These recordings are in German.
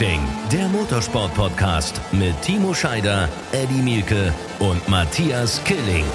Racing, der Motorsport-Podcast mit Timo Scheider, Eddie Mielke und Matthias Killing.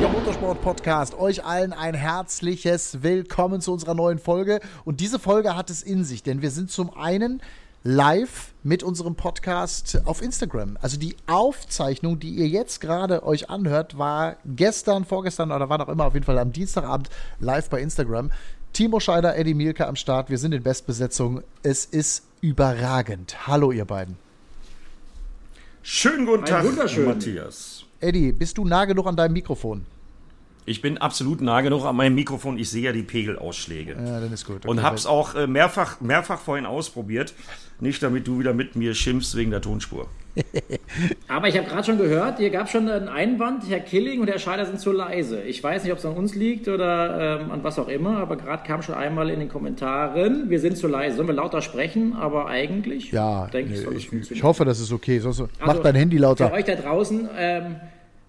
Der Motorsport-Podcast. Euch allen ein herzliches Willkommen zu unserer neuen Folge. Und diese Folge hat es in sich, denn wir sind zum einen live mit unserem Podcast auf Instagram. Also die Aufzeichnung, die ihr jetzt gerade euch anhört, war gestern, vorgestern oder war auch immer, auf jeden Fall am Dienstagabend live bei Instagram. Timo Scheider, Eddie Mielke am Start. Wir sind in Bestbesetzung. Es ist überragend. Hallo, ihr beiden. Schönen guten Tag, Matthias. Eddie, bist du nah genug an deinem Mikrofon? Ich bin absolut nah genug an meinem Mikrofon. Ich sehe ja die Pegelausschläge. Ja, dann ist gut. Okay, und hab's auch äh, mehrfach, mehrfach vorhin ausprobiert. Nicht, damit du wieder mit mir schimpfst wegen der Tonspur. Aber ich habe gerade schon gehört, hier gab schon einen Einwand, Herr Killing und Herr Scheider sind zu leise. Ich weiß nicht, ob es an uns liegt oder ähm, an was auch immer, aber gerade kam schon einmal in den Kommentaren, wir sind zu leise. Sollen wir lauter sprechen? Aber eigentlich ja, denke nee, ich, ich, ich hoffe, das ist okay. Sonst also, mach dein Handy lauter. Für euch da draußen, ähm,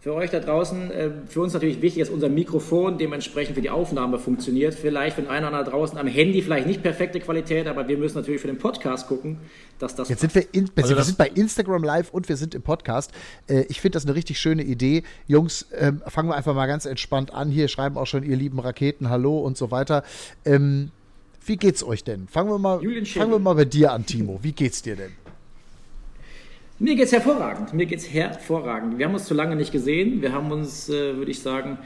für euch da draußen, äh, für uns natürlich wichtig, dass unser Mikrofon dementsprechend für die Aufnahme funktioniert. Vielleicht für einer da draußen am Handy vielleicht nicht perfekte Qualität, aber wir müssen natürlich für den Podcast gucken, dass das. Jetzt sind wir, in, also wir sind bei Instagram live und wir sind im Podcast. Äh, ich finde das eine richtig schöne Idee. Jungs, ähm, fangen wir einfach mal ganz entspannt an. Hier schreiben auch schon ihr lieben Raketen Hallo und so weiter. Ähm, wie geht's euch denn? Fangen wir mal, fangen wir mal bei dir an, Timo. Wie geht's dir denn? Mir geht's hervorragend. Mir geht's hervorragend. Wir haben uns zu lange nicht gesehen. Wir haben uns, äh, würde ich sagen,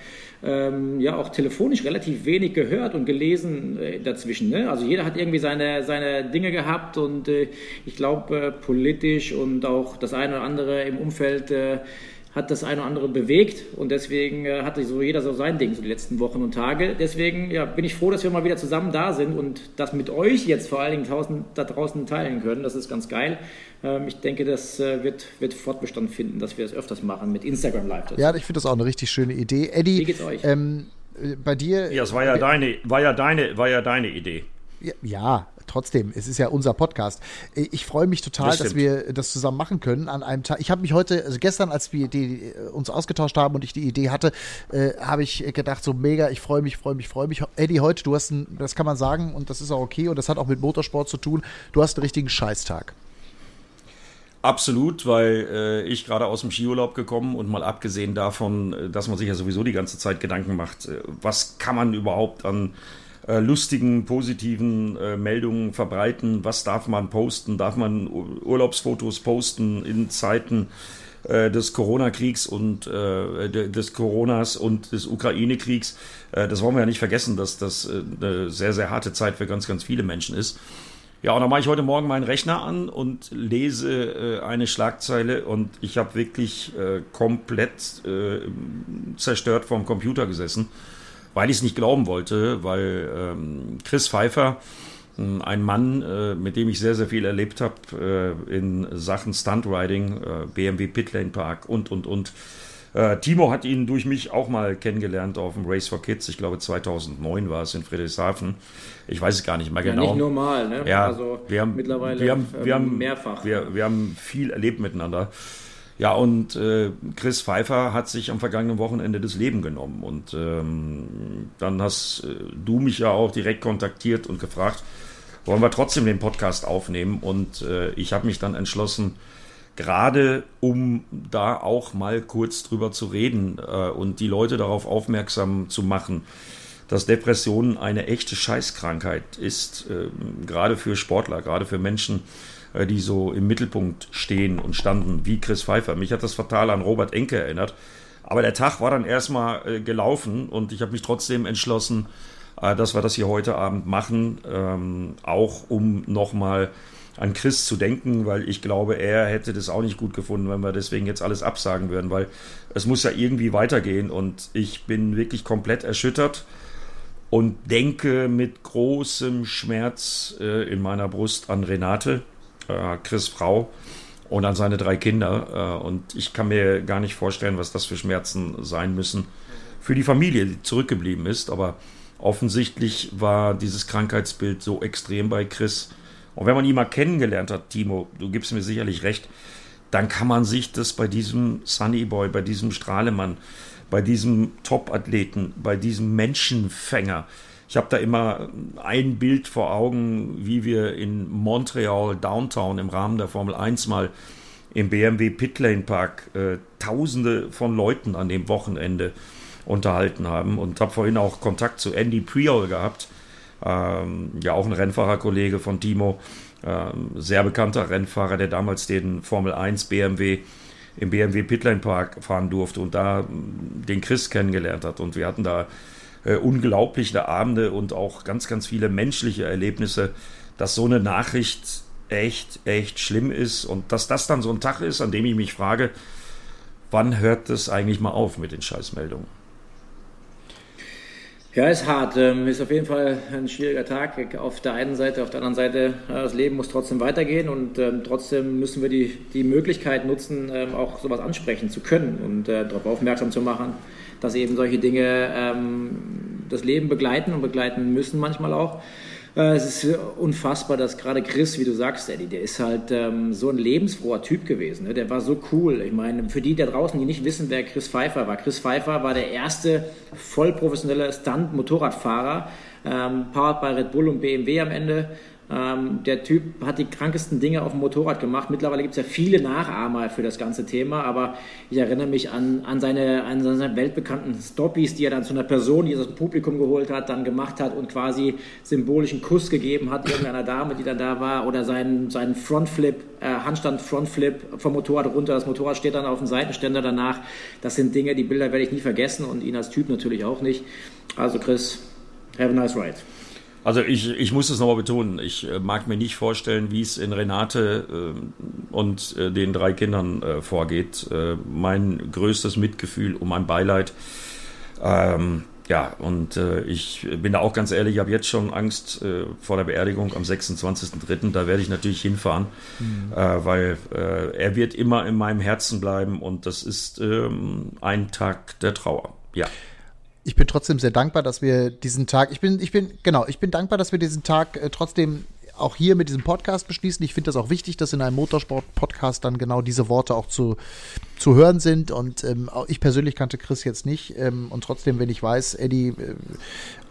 ähm, ja auch telefonisch relativ wenig gehört und gelesen äh, dazwischen. Ne? Also jeder hat irgendwie seine, seine Dinge gehabt und äh, ich glaube äh, politisch und auch das eine oder andere im Umfeld äh, hat das eine oder andere bewegt und deswegen äh, hatte so jeder so sein Ding so die letzten Wochen und Tage. Deswegen ja, bin ich froh, dass wir mal wieder zusammen da sind und das mit euch jetzt vor allen Dingen draußen, da draußen teilen können. Das ist ganz geil. Ähm, ich denke, das äh, wird, wird Fortbestand finden, dass wir das öfters machen mit Instagram Live. Ja, ich finde das auch eine richtig schöne Idee. Eddie, wie geht's euch? Ähm, äh, bei dir. Ja, es war ja, deine, war, ja deine, war ja deine Idee. Ja, trotzdem, es ist ja unser Podcast. Ich freue mich total, das dass wir das zusammen machen können an einem Tag. Ich habe mich heute, also gestern, als wir die, uns ausgetauscht haben und ich die Idee hatte, äh, habe ich gedacht, so mega, ich freue mich, freue mich, freue mich. Eddie, heute, du hast ein, das kann man sagen und das ist auch okay und das hat auch mit Motorsport zu tun, du hast einen richtigen Scheißtag. Absolut, weil äh, ich gerade aus dem Skiurlaub gekommen und mal abgesehen davon, äh, dass man sich ja sowieso die ganze Zeit Gedanken macht, äh, was kann man überhaupt an äh, lustigen, positiven äh, Meldungen verbreiten. Was darf man posten? Darf man Urlaubsfotos posten in Zeiten äh, des Corona-Kriegs und äh, des Coronas und des Ukraine-Kriegs? Äh, das wollen wir ja nicht vergessen, dass das äh, eine sehr, sehr harte Zeit für ganz, ganz viele Menschen ist. Ja, und dann mache ich heute Morgen meinen Rechner an und lese äh, eine Schlagzeile und ich habe wirklich äh, komplett äh, zerstört vorm Computer gesessen weil ich es nicht glauben wollte, weil ähm, Chris Pfeiffer, hm, ein Mann, äh, mit dem ich sehr, sehr viel erlebt habe äh, in Sachen Stuntriding, äh, BMW Pitlane Park und, und, und. Äh, Timo hat ihn durch mich auch mal kennengelernt auf dem Race for Kids. Ich glaube 2009 war es in Friedrichshafen. Ich weiß es gar nicht mehr genau. Ja, nicht normal, ne? Ja, also wir haben mittlerweile wir haben, wir haben, mehrfach. Wir, wir haben viel erlebt miteinander. Ja, und äh, Chris Pfeiffer hat sich am vergangenen Wochenende das Leben genommen. Und ähm, dann hast äh, du mich ja auch direkt kontaktiert und gefragt, wollen wir trotzdem den Podcast aufnehmen? Und äh, ich habe mich dann entschlossen, gerade um da auch mal kurz drüber zu reden äh, und die Leute darauf aufmerksam zu machen, dass Depression eine echte Scheißkrankheit ist, äh, gerade für Sportler, gerade für Menschen, äh, die so im Mittelpunkt stehen und standen, wie Chris Pfeiffer. Mich hat das fatal an Robert Enke erinnert. Aber der Tag war dann erstmal äh, gelaufen und ich habe mich trotzdem entschlossen, äh, dass wir das hier heute Abend machen, ähm, auch um nochmal an Chris zu denken, weil ich glaube, er hätte das auch nicht gut gefunden, wenn wir deswegen jetzt alles absagen würden, weil es muss ja irgendwie weitergehen und ich bin wirklich komplett erschüttert und denke mit großem Schmerz äh, in meiner Brust an Renate, äh, Chris Frau und an seine drei Kinder. Äh, und ich kann mir gar nicht vorstellen, was das für Schmerzen sein müssen für die Familie, die zurückgeblieben ist. Aber offensichtlich war dieses Krankheitsbild so extrem bei Chris. Und wenn man ihn mal kennengelernt hat, Timo, du gibst mir sicherlich recht, dann kann man sich das bei diesem Sunny Boy, bei diesem Strahlemann, bei diesem Top-Athleten, bei diesem Menschenfänger, ich habe da immer ein Bild vor Augen, wie wir in Montreal Downtown im Rahmen der Formel 1 mal im BMW Pitlane Park äh, Tausende von Leuten an dem Wochenende unterhalten haben. Und habe vorhin auch Kontakt zu Andy Priol gehabt, ähm, ja auch ein Rennfahrerkollege von Timo, ähm, sehr bekannter Rennfahrer, der damals den Formel 1 BMW im BMW Pitlane Park fahren durfte und da mm, den Chris kennengelernt hat und wir hatten da äh, unglaubliche Abende und auch ganz, ganz viele menschliche Erlebnisse, dass so eine Nachricht echt, echt schlimm ist und dass das dann so ein Tag ist, an dem ich mich frage, wann hört das eigentlich mal auf mit den Scheißmeldungen? Ja, ist hart. Ähm, ist auf jeden Fall ein schwieriger Tag. Auf der einen Seite, auf der anderen Seite, das Leben muss trotzdem weitergehen und ähm, trotzdem müssen wir die, die Möglichkeit nutzen, ähm, auch sowas ansprechen zu können und äh, darauf aufmerksam zu machen, dass eben solche Dinge das Leben begleiten und begleiten müssen manchmal auch. Äh, es ist unfassbar, dass gerade Chris, wie du sagst, Eddie, der ist halt ähm, so ein lebensfroher Typ gewesen. Ne? Der war so cool. Ich meine, für die da draußen, die nicht wissen, wer Chris Pfeiffer war. Chris Pfeiffer war der erste vollprofessionelle Stunt-Motorradfahrer, ähm, powered bei Red Bull und BMW am Ende. Ähm, der Typ hat die krankesten Dinge auf dem Motorrad gemacht. Mittlerweile gibt es ja viele Nachahmer für das ganze Thema, aber ich erinnere mich an, an, seine, an seine weltbekannten Stoppies, die er dann zu einer Person, die er aus dem Publikum geholt hat, dann gemacht hat und quasi symbolischen Kuss gegeben hat, irgendeiner Dame, die dann da war, oder seinen, seinen Frontflip, äh, Handstand Frontflip vom Motorrad runter. Das Motorrad steht dann auf dem Seitenständer danach. Das sind Dinge, die Bilder werde ich nie vergessen und ihn als Typ natürlich auch nicht. Also Chris, have a nice ride. Also ich, ich muss es nochmal betonen, ich äh, mag mir nicht vorstellen, wie es in Renate äh, und äh, den drei Kindern äh, vorgeht. Äh, mein größtes Mitgefühl und mein Beileid. Ähm, ja, und ich bin da auch ganz ehrlich, ich habe jetzt schon Angst vor der Beerdigung am 26.03. Da werde ich natürlich hinfahren, mhm. weil er wird immer in meinem Herzen bleiben und das ist ähm, ein Tag der Trauer. Ja ich bin trotzdem sehr dankbar, dass wir diesen Tag, ich bin, ich bin, genau, ich bin dankbar, dass wir diesen Tag äh, trotzdem auch hier mit diesem Podcast beschließen. Ich finde das auch wichtig, dass in einem Motorsport-Podcast dann genau diese Worte auch zu, zu hören sind. Und ähm, ich persönlich kannte Chris jetzt nicht. Ähm, und trotzdem, wenn ich weiß, Eddie, äh,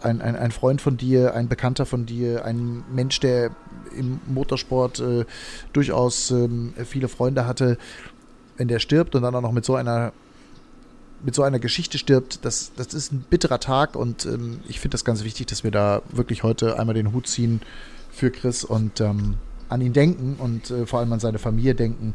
ein, ein, ein Freund von dir, ein Bekannter von dir, ein Mensch, der im Motorsport äh, durchaus ähm, viele Freunde hatte, wenn der stirbt und dann auch noch mit so einer mit so einer Geschichte stirbt, das, das ist ein bitterer Tag und ähm, ich finde das ganz wichtig, dass wir da wirklich heute einmal den Hut ziehen für Chris und ähm, an ihn denken und äh, vor allem an seine Familie denken.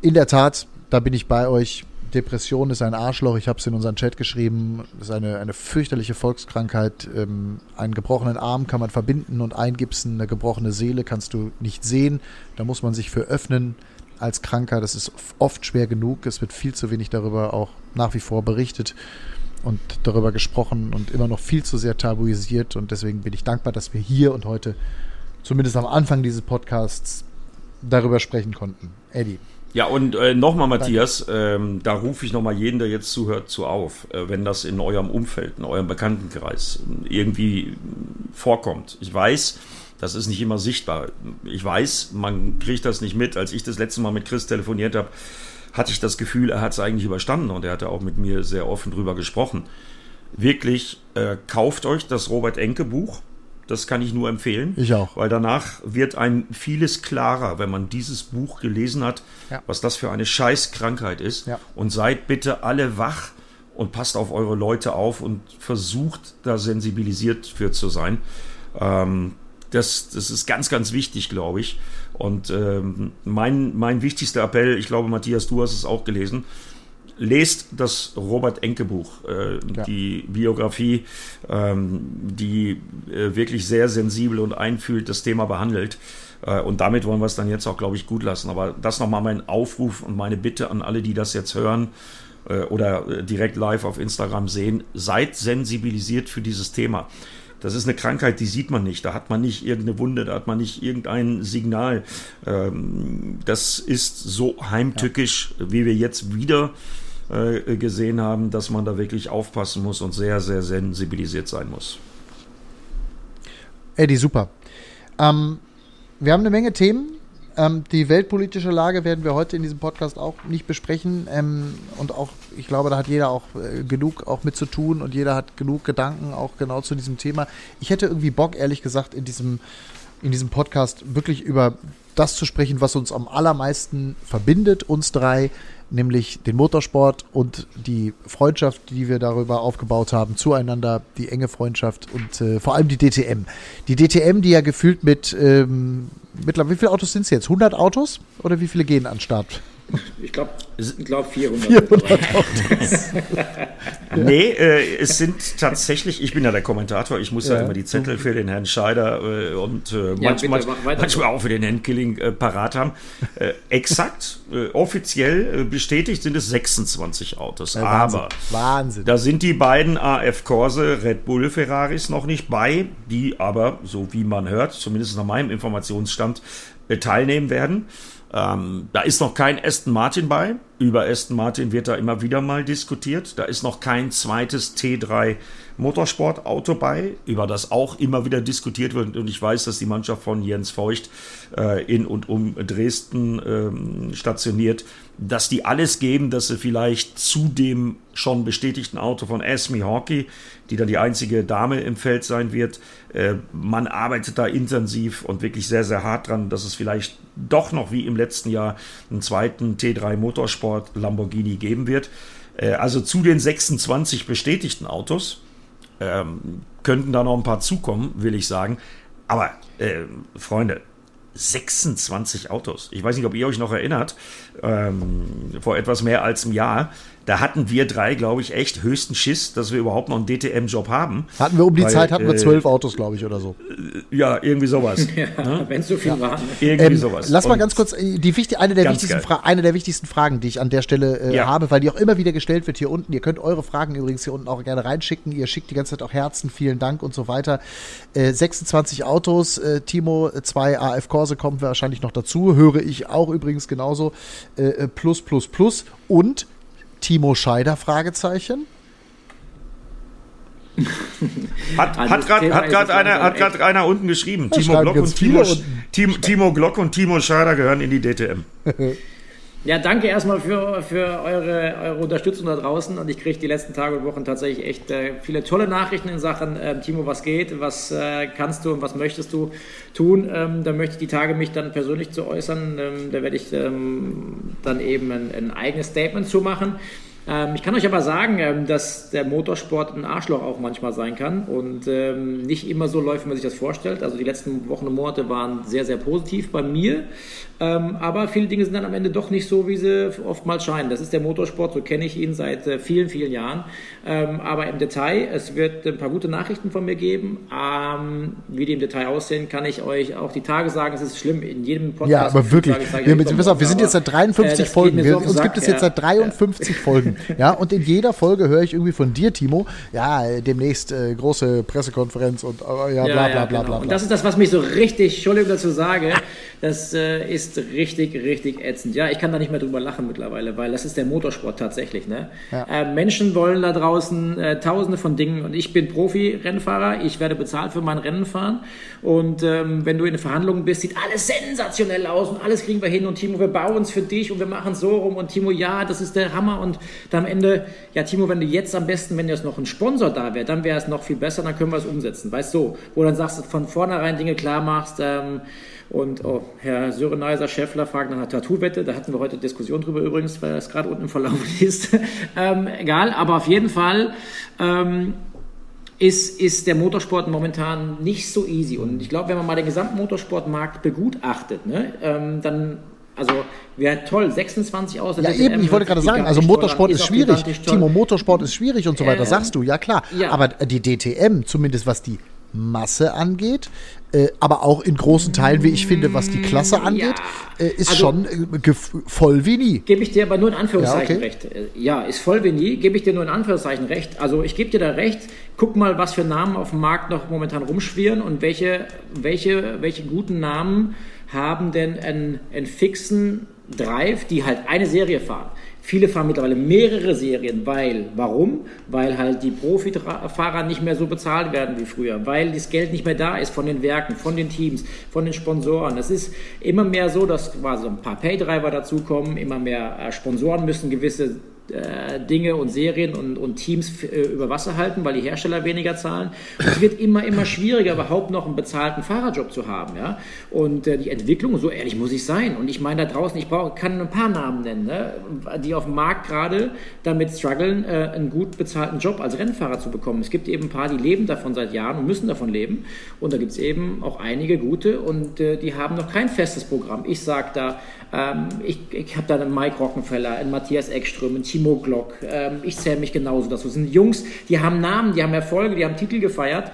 In der Tat, da bin ich bei euch. Depression ist ein Arschloch. Ich habe es in unseren Chat geschrieben. Das ist eine, eine fürchterliche Volkskrankheit. Ähm, einen gebrochenen Arm kann man verbinden und eingipsen. Eine gebrochene Seele kannst du nicht sehen. Da muss man sich für öffnen als Kranker. Das ist oft schwer genug. Es wird viel zu wenig darüber auch nach wie vor berichtet und darüber gesprochen und immer noch viel zu sehr tabuisiert. Und deswegen bin ich dankbar, dass wir hier und heute, zumindest am Anfang dieses Podcasts, darüber sprechen konnten. Eddie. Ja, und äh, nochmal, Matthias, ähm, da rufe ich nochmal jeden, der jetzt zuhört, zu auf, äh, wenn das in eurem Umfeld, in eurem Bekanntenkreis irgendwie vorkommt. Ich weiß, das ist nicht immer sichtbar. Ich weiß, man kriegt das nicht mit. Als ich das letzte Mal mit Chris telefoniert habe, hatte ich das Gefühl, er hat es eigentlich überstanden und er hatte auch mit mir sehr offen drüber gesprochen. Wirklich, äh, kauft euch das Robert Enke Buch. Das kann ich nur empfehlen. Ich auch. Weil danach wird ein vieles klarer, wenn man dieses Buch gelesen hat, ja. was das für eine Scheißkrankheit ist. Ja. Und seid bitte alle wach und passt auf eure Leute auf und versucht da sensibilisiert für zu sein. Ähm, das, das ist ganz, ganz wichtig, glaube ich. Und ähm, mein, mein wichtigster Appell, ich glaube, Matthias, du hast es auch gelesen, lest das Robert Enke Buch, äh, ja. die Biografie, ähm, die äh, wirklich sehr sensibel und einfühlt das Thema behandelt. Äh, und damit wollen wir es dann jetzt auch, glaube ich, gut lassen. Aber das nochmal mein Aufruf und meine Bitte an alle, die das jetzt hören äh, oder äh, direkt live auf Instagram sehen, seid sensibilisiert für dieses Thema. Das ist eine Krankheit, die sieht man nicht. Da hat man nicht irgendeine Wunde, da hat man nicht irgendein Signal. Ähm, das ist so heimtückisch, wie wir jetzt wieder äh, gesehen haben, dass man da wirklich aufpassen muss und sehr, sehr sensibilisiert sein muss. Eddie, super. Ähm, wir haben eine Menge Themen Ähm, die weltpolitische Lage werden wir heute in diesem Podcast auch nicht besprechen. Ähm, und auch, ich glaube, da hat jeder auch äh, genug auch mit zu tun und jeder hat genug Gedanken auch genau zu diesem Thema. Ich hätte irgendwie Bock, ehrlich gesagt, in diesem, in diesem Podcast wirklich über das zu sprechen, was uns am allermeisten verbindet, uns drei, nämlich den Motorsport und die Freundschaft, die wir darüber aufgebaut haben, zueinander, die enge Freundschaft und äh, vor allem die DTM. Die DTM, die ja gefühlt mit, ähm, mittlerweile, wie viele Autos sind es jetzt? 100 Autos? Oder wie viele gehen an Start? Ich glaube glaub 400. 400 nee, äh, es sind tatsächlich, ich bin ja der Kommentator, ich muss ja, ja immer die Zettel für den Herrn Scheider äh, und äh, ja, manchmal, bitte, manchmal auch für den Herrn Killing äh, parat haben. Äh, exakt, äh, offiziell bestätigt sind es 26 Autos. Ja, Wahnsinn. Aber Wahnsinn. da sind die beiden AF Corse Red Bull Ferraris noch nicht bei, die aber, so wie man hört, zumindest nach meinem Informationsstand, teilnehmen werden. Ähm, da ist noch kein Aston Martin bei. Über Aston Martin wird da immer wieder mal diskutiert. Da ist noch kein zweites T3 Motorsportauto bei, über das auch immer wieder diskutiert wird. Und ich weiß, dass die Mannschaft von Jens Feucht äh, in und um Dresden ähm, stationiert, dass die alles geben, dass sie vielleicht zu dem schon bestätigten Auto von Esme Hawkey, die da die einzige Dame im Feld sein wird, äh, man arbeitet da intensiv und wirklich sehr, sehr hart dran, dass es vielleicht doch noch wie im letzten Jahr einen zweiten T3 Motorsport Lamborghini geben wird. Äh, also zu den 26 bestätigten Autos ähm, könnten da noch ein paar zukommen, will ich sagen. Aber äh, Freunde, 26 Autos. Ich weiß nicht, ob ihr euch noch erinnert, ähm, vor etwas mehr als einem Jahr da hatten wir drei, glaube ich, echt höchsten Schiss, dass wir überhaupt noch einen DTM-Job haben. Hatten wir um die weil, Zeit, hatten wir äh, zwölf Autos, glaube ich, oder so. Äh, ja, irgendwie sowas. ja, ne? Wenn es so viel ja. waren. Irgendwie ähm, sowas. Lass mal ganz kurz, äh, die wichtig, eine, der wichtigsten eine der wichtigsten Fragen, die ich an der Stelle äh, ja. habe, weil die auch immer wieder gestellt wird hier unten. Ihr könnt eure Fragen übrigens hier unten auch gerne reinschicken. Ihr schickt die ganze Zeit auch Herzen, vielen Dank und so weiter. Äh, 26 Autos, äh, Timo, zwei AF Corse kommen wir wahrscheinlich noch dazu. Höre ich auch übrigens genauso. plus, plus, plus. Und Timo Scheider? Fragezeichen. hat also hat gerade einer, hat einer unten geschrieben. Timo Glock, und Timo, Timo, Timo Glock und Timo Scheider gehören in die DTM. Ja, danke erstmal für, für eure, eure Unterstützung da draußen. Und ich kriege die letzten Tage und Wochen tatsächlich echt äh, viele tolle Nachrichten in Sachen, äh, Timo, was geht, was äh, kannst du und was möchtest du tun. Ähm, da möchte ich die Tage mich dann persönlich zu äußern. Ähm, da werde ich ähm, dann eben ein, ein eigenes Statement zu machen. Ähm, ich kann euch aber sagen, ähm, dass der Motorsport ein Arschloch auch manchmal sein kann und ähm, nicht immer so läuft, wie man sich das vorstellt. Also die letzten Wochen und Monate waren sehr, sehr positiv bei mir. Aber viele Dinge sind dann am Ende doch nicht so, wie sie oftmals scheinen. Das ist der Motorsport, so kenne ich ihn seit äh, vielen, vielen Jahren. Aber im Detail, es wird ein paar gute Nachrichten von mir geben. Wie die im Detail aussehen, kann ich euch auch die Tage sagen. Es ist schlimm, in jedem Podcast. Ja, aber wirklich. Sage, wir, pass auf, wir sind jetzt seit 53 äh, Folgen. Wir, uns gibt es jetzt seit 53 ja. Folgen. Ja, und in jeder Folge höre ich irgendwie von dir, Timo, ja, demnächst äh, große Pressekonferenz und äh, ja, bla, bla, bla, bla, bla. Und das ist das, was mich so richtig, Entschuldigung dazu sage, das äh, ist richtig, richtig ätzend. Ja, ich kann da nicht mehr drüber lachen mittlerweile, weil das ist der Motorsport tatsächlich. Ne? Ja. Äh, Menschen wollen da draußen äh, tausende von Dingen und ich bin Profi-Rennfahrer, ich werde bezahlt für mein Rennen fahren und ähm, wenn du in Verhandlungen bist, sieht alles sensationell aus und alles kriegen wir hin und Timo, wir bauen es für dich und wir machen es so rum und Timo, ja, das ist der Hammer und dann am Ende, ja Timo, wenn du jetzt am besten, wenn jetzt noch ein Sponsor da wäre, dann wäre es noch viel besser, dann können wir es umsetzen, weißt du, so, wo du dann sagst, von vornherein Dinge klar machst, ähm, und oh, Herr Söreneiser Schäffler fragt nach einer Tattoo-Wette. Da hatten wir heute Diskussion drüber übrigens, weil das gerade unten im Verlauf ist. ähm, egal, aber auf jeden Fall ähm, ist, ist der Motorsport momentan nicht so easy. Und ich glaube, wenn man mal den gesamten Motorsportmarkt begutachtet, ne, ähm, dann also wäre toll, 26 aus. Ja, eben, ich wollte gerade sagen, also Motorsport ist, ist schwierig. Timo, Motorsport ist schwierig und so weiter, äh, sagst du, ja klar. Ja. Aber die DTM, zumindest was die Masse angeht, äh, aber auch in großen Teilen, wie ich finde, was die Klasse angeht, ja. äh, ist also, schon äh, voll wie nie. Gebe ich dir aber nur in Anführungszeichen ja, okay. recht. Äh, ja, ist voll wie nie, gebe ich dir nur in Anführungszeichen recht. Also ich gebe dir da recht, guck mal, was für Namen auf dem Markt noch momentan rumschwirren und welche, welche, welche guten Namen haben denn einen, einen fixen Drive, die halt eine Serie fahren. Viele fahren mittlerweile mehrere Serien, weil, warum? Weil halt die Profifahrer nicht mehr so bezahlt werden wie früher, weil das Geld nicht mehr da ist von den Werken, von den Teams, von den Sponsoren. Es ist immer mehr so, dass quasi ein paar Paydriver dazukommen, immer mehr äh, Sponsoren müssen gewisse Dinge und Serien und, und Teams äh, über Wasser halten, weil die Hersteller weniger zahlen. Es wird immer, immer schwieriger, überhaupt noch einen bezahlten Fahrerjob zu haben. Ja? Und äh, die Entwicklung, so ehrlich muss ich sein. Und ich meine, da draußen, ich brauche, kann ein paar Namen nennen, ne? die auf dem Markt gerade damit strugglen, äh, einen gut bezahlten Job als Rennfahrer zu bekommen. Es gibt eben ein paar, die leben davon seit Jahren und müssen davon leben. Und da gibt es eben auch einige gute und äh, die haben noch kein festes Programm. Ich sage da, ähm, ich ich habe da einen Mike Rockenfeller, einen Matthias Eckström, einen Timo Glock. Ähm, ich zähle mich genauso dazu. Das sind Jungs, die haben Namen, die haben Erfolge, die haben Titel gefeiert.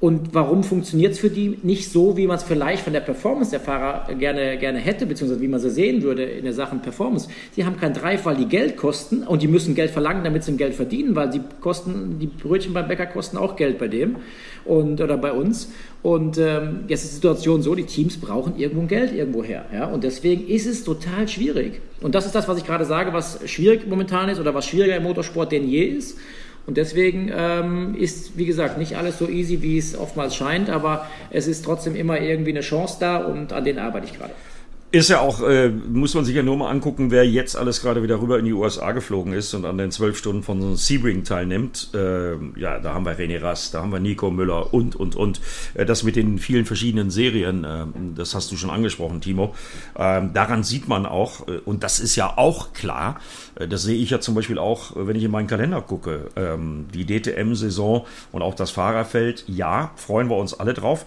Und warum funktioniert es für die nicht so, wie man es vielleicht von der Performance der Fahrer gerne, gerne hätte, beziehungsweise wie man sie sehen würde in der Sache Performance? Die haben Drive, weil die Geld kosten und die müssen Geld verlangen, damit sie Geld verdienen, weil die kosten, die Brötchen beim Bäcker kosten auch Geld bei dem und, oder bei uns. Und ähm, jetzt ist die Situation so, die Teams brauchen irgendwo Geld irgendwo her. Ja? Und deswegen ist es total schwierig. Und das ist das, was ich gerade sage, was schwierig momentan ist oder was schwieriger im Motorsport denn je ist. Und deswegen ähm, ist, wie gesagt, nicht alles so easy, wie es oftmals scheint, aber es ist trotzdem immer irgendwie eine Chance da und an denen arbeite ich gerade. Ist ja auch, äh, muss man sich ja nur mal angucken, wer jetzt alles gerade wieder rüber in die USA geflogen ist und an den zwölf Stunden von so Sebring teilnimmt. Äh, ja, da haben wir René Rast, da haben wir Nico Müller und, und, und. Äh, das mit den vielen verschiedenen Serien, äh, das hast du schon angesprochen, Timo. Ähm, daran sieht man auch, äh, und das ist ja auch klar, äh, das sehe ich ja zum Beispiel auch, wenn ich in meinen Kalender gucke, ähm, die DTM-Saison und auch das Fahrerfeld, ja, freuen wir uns alle drauf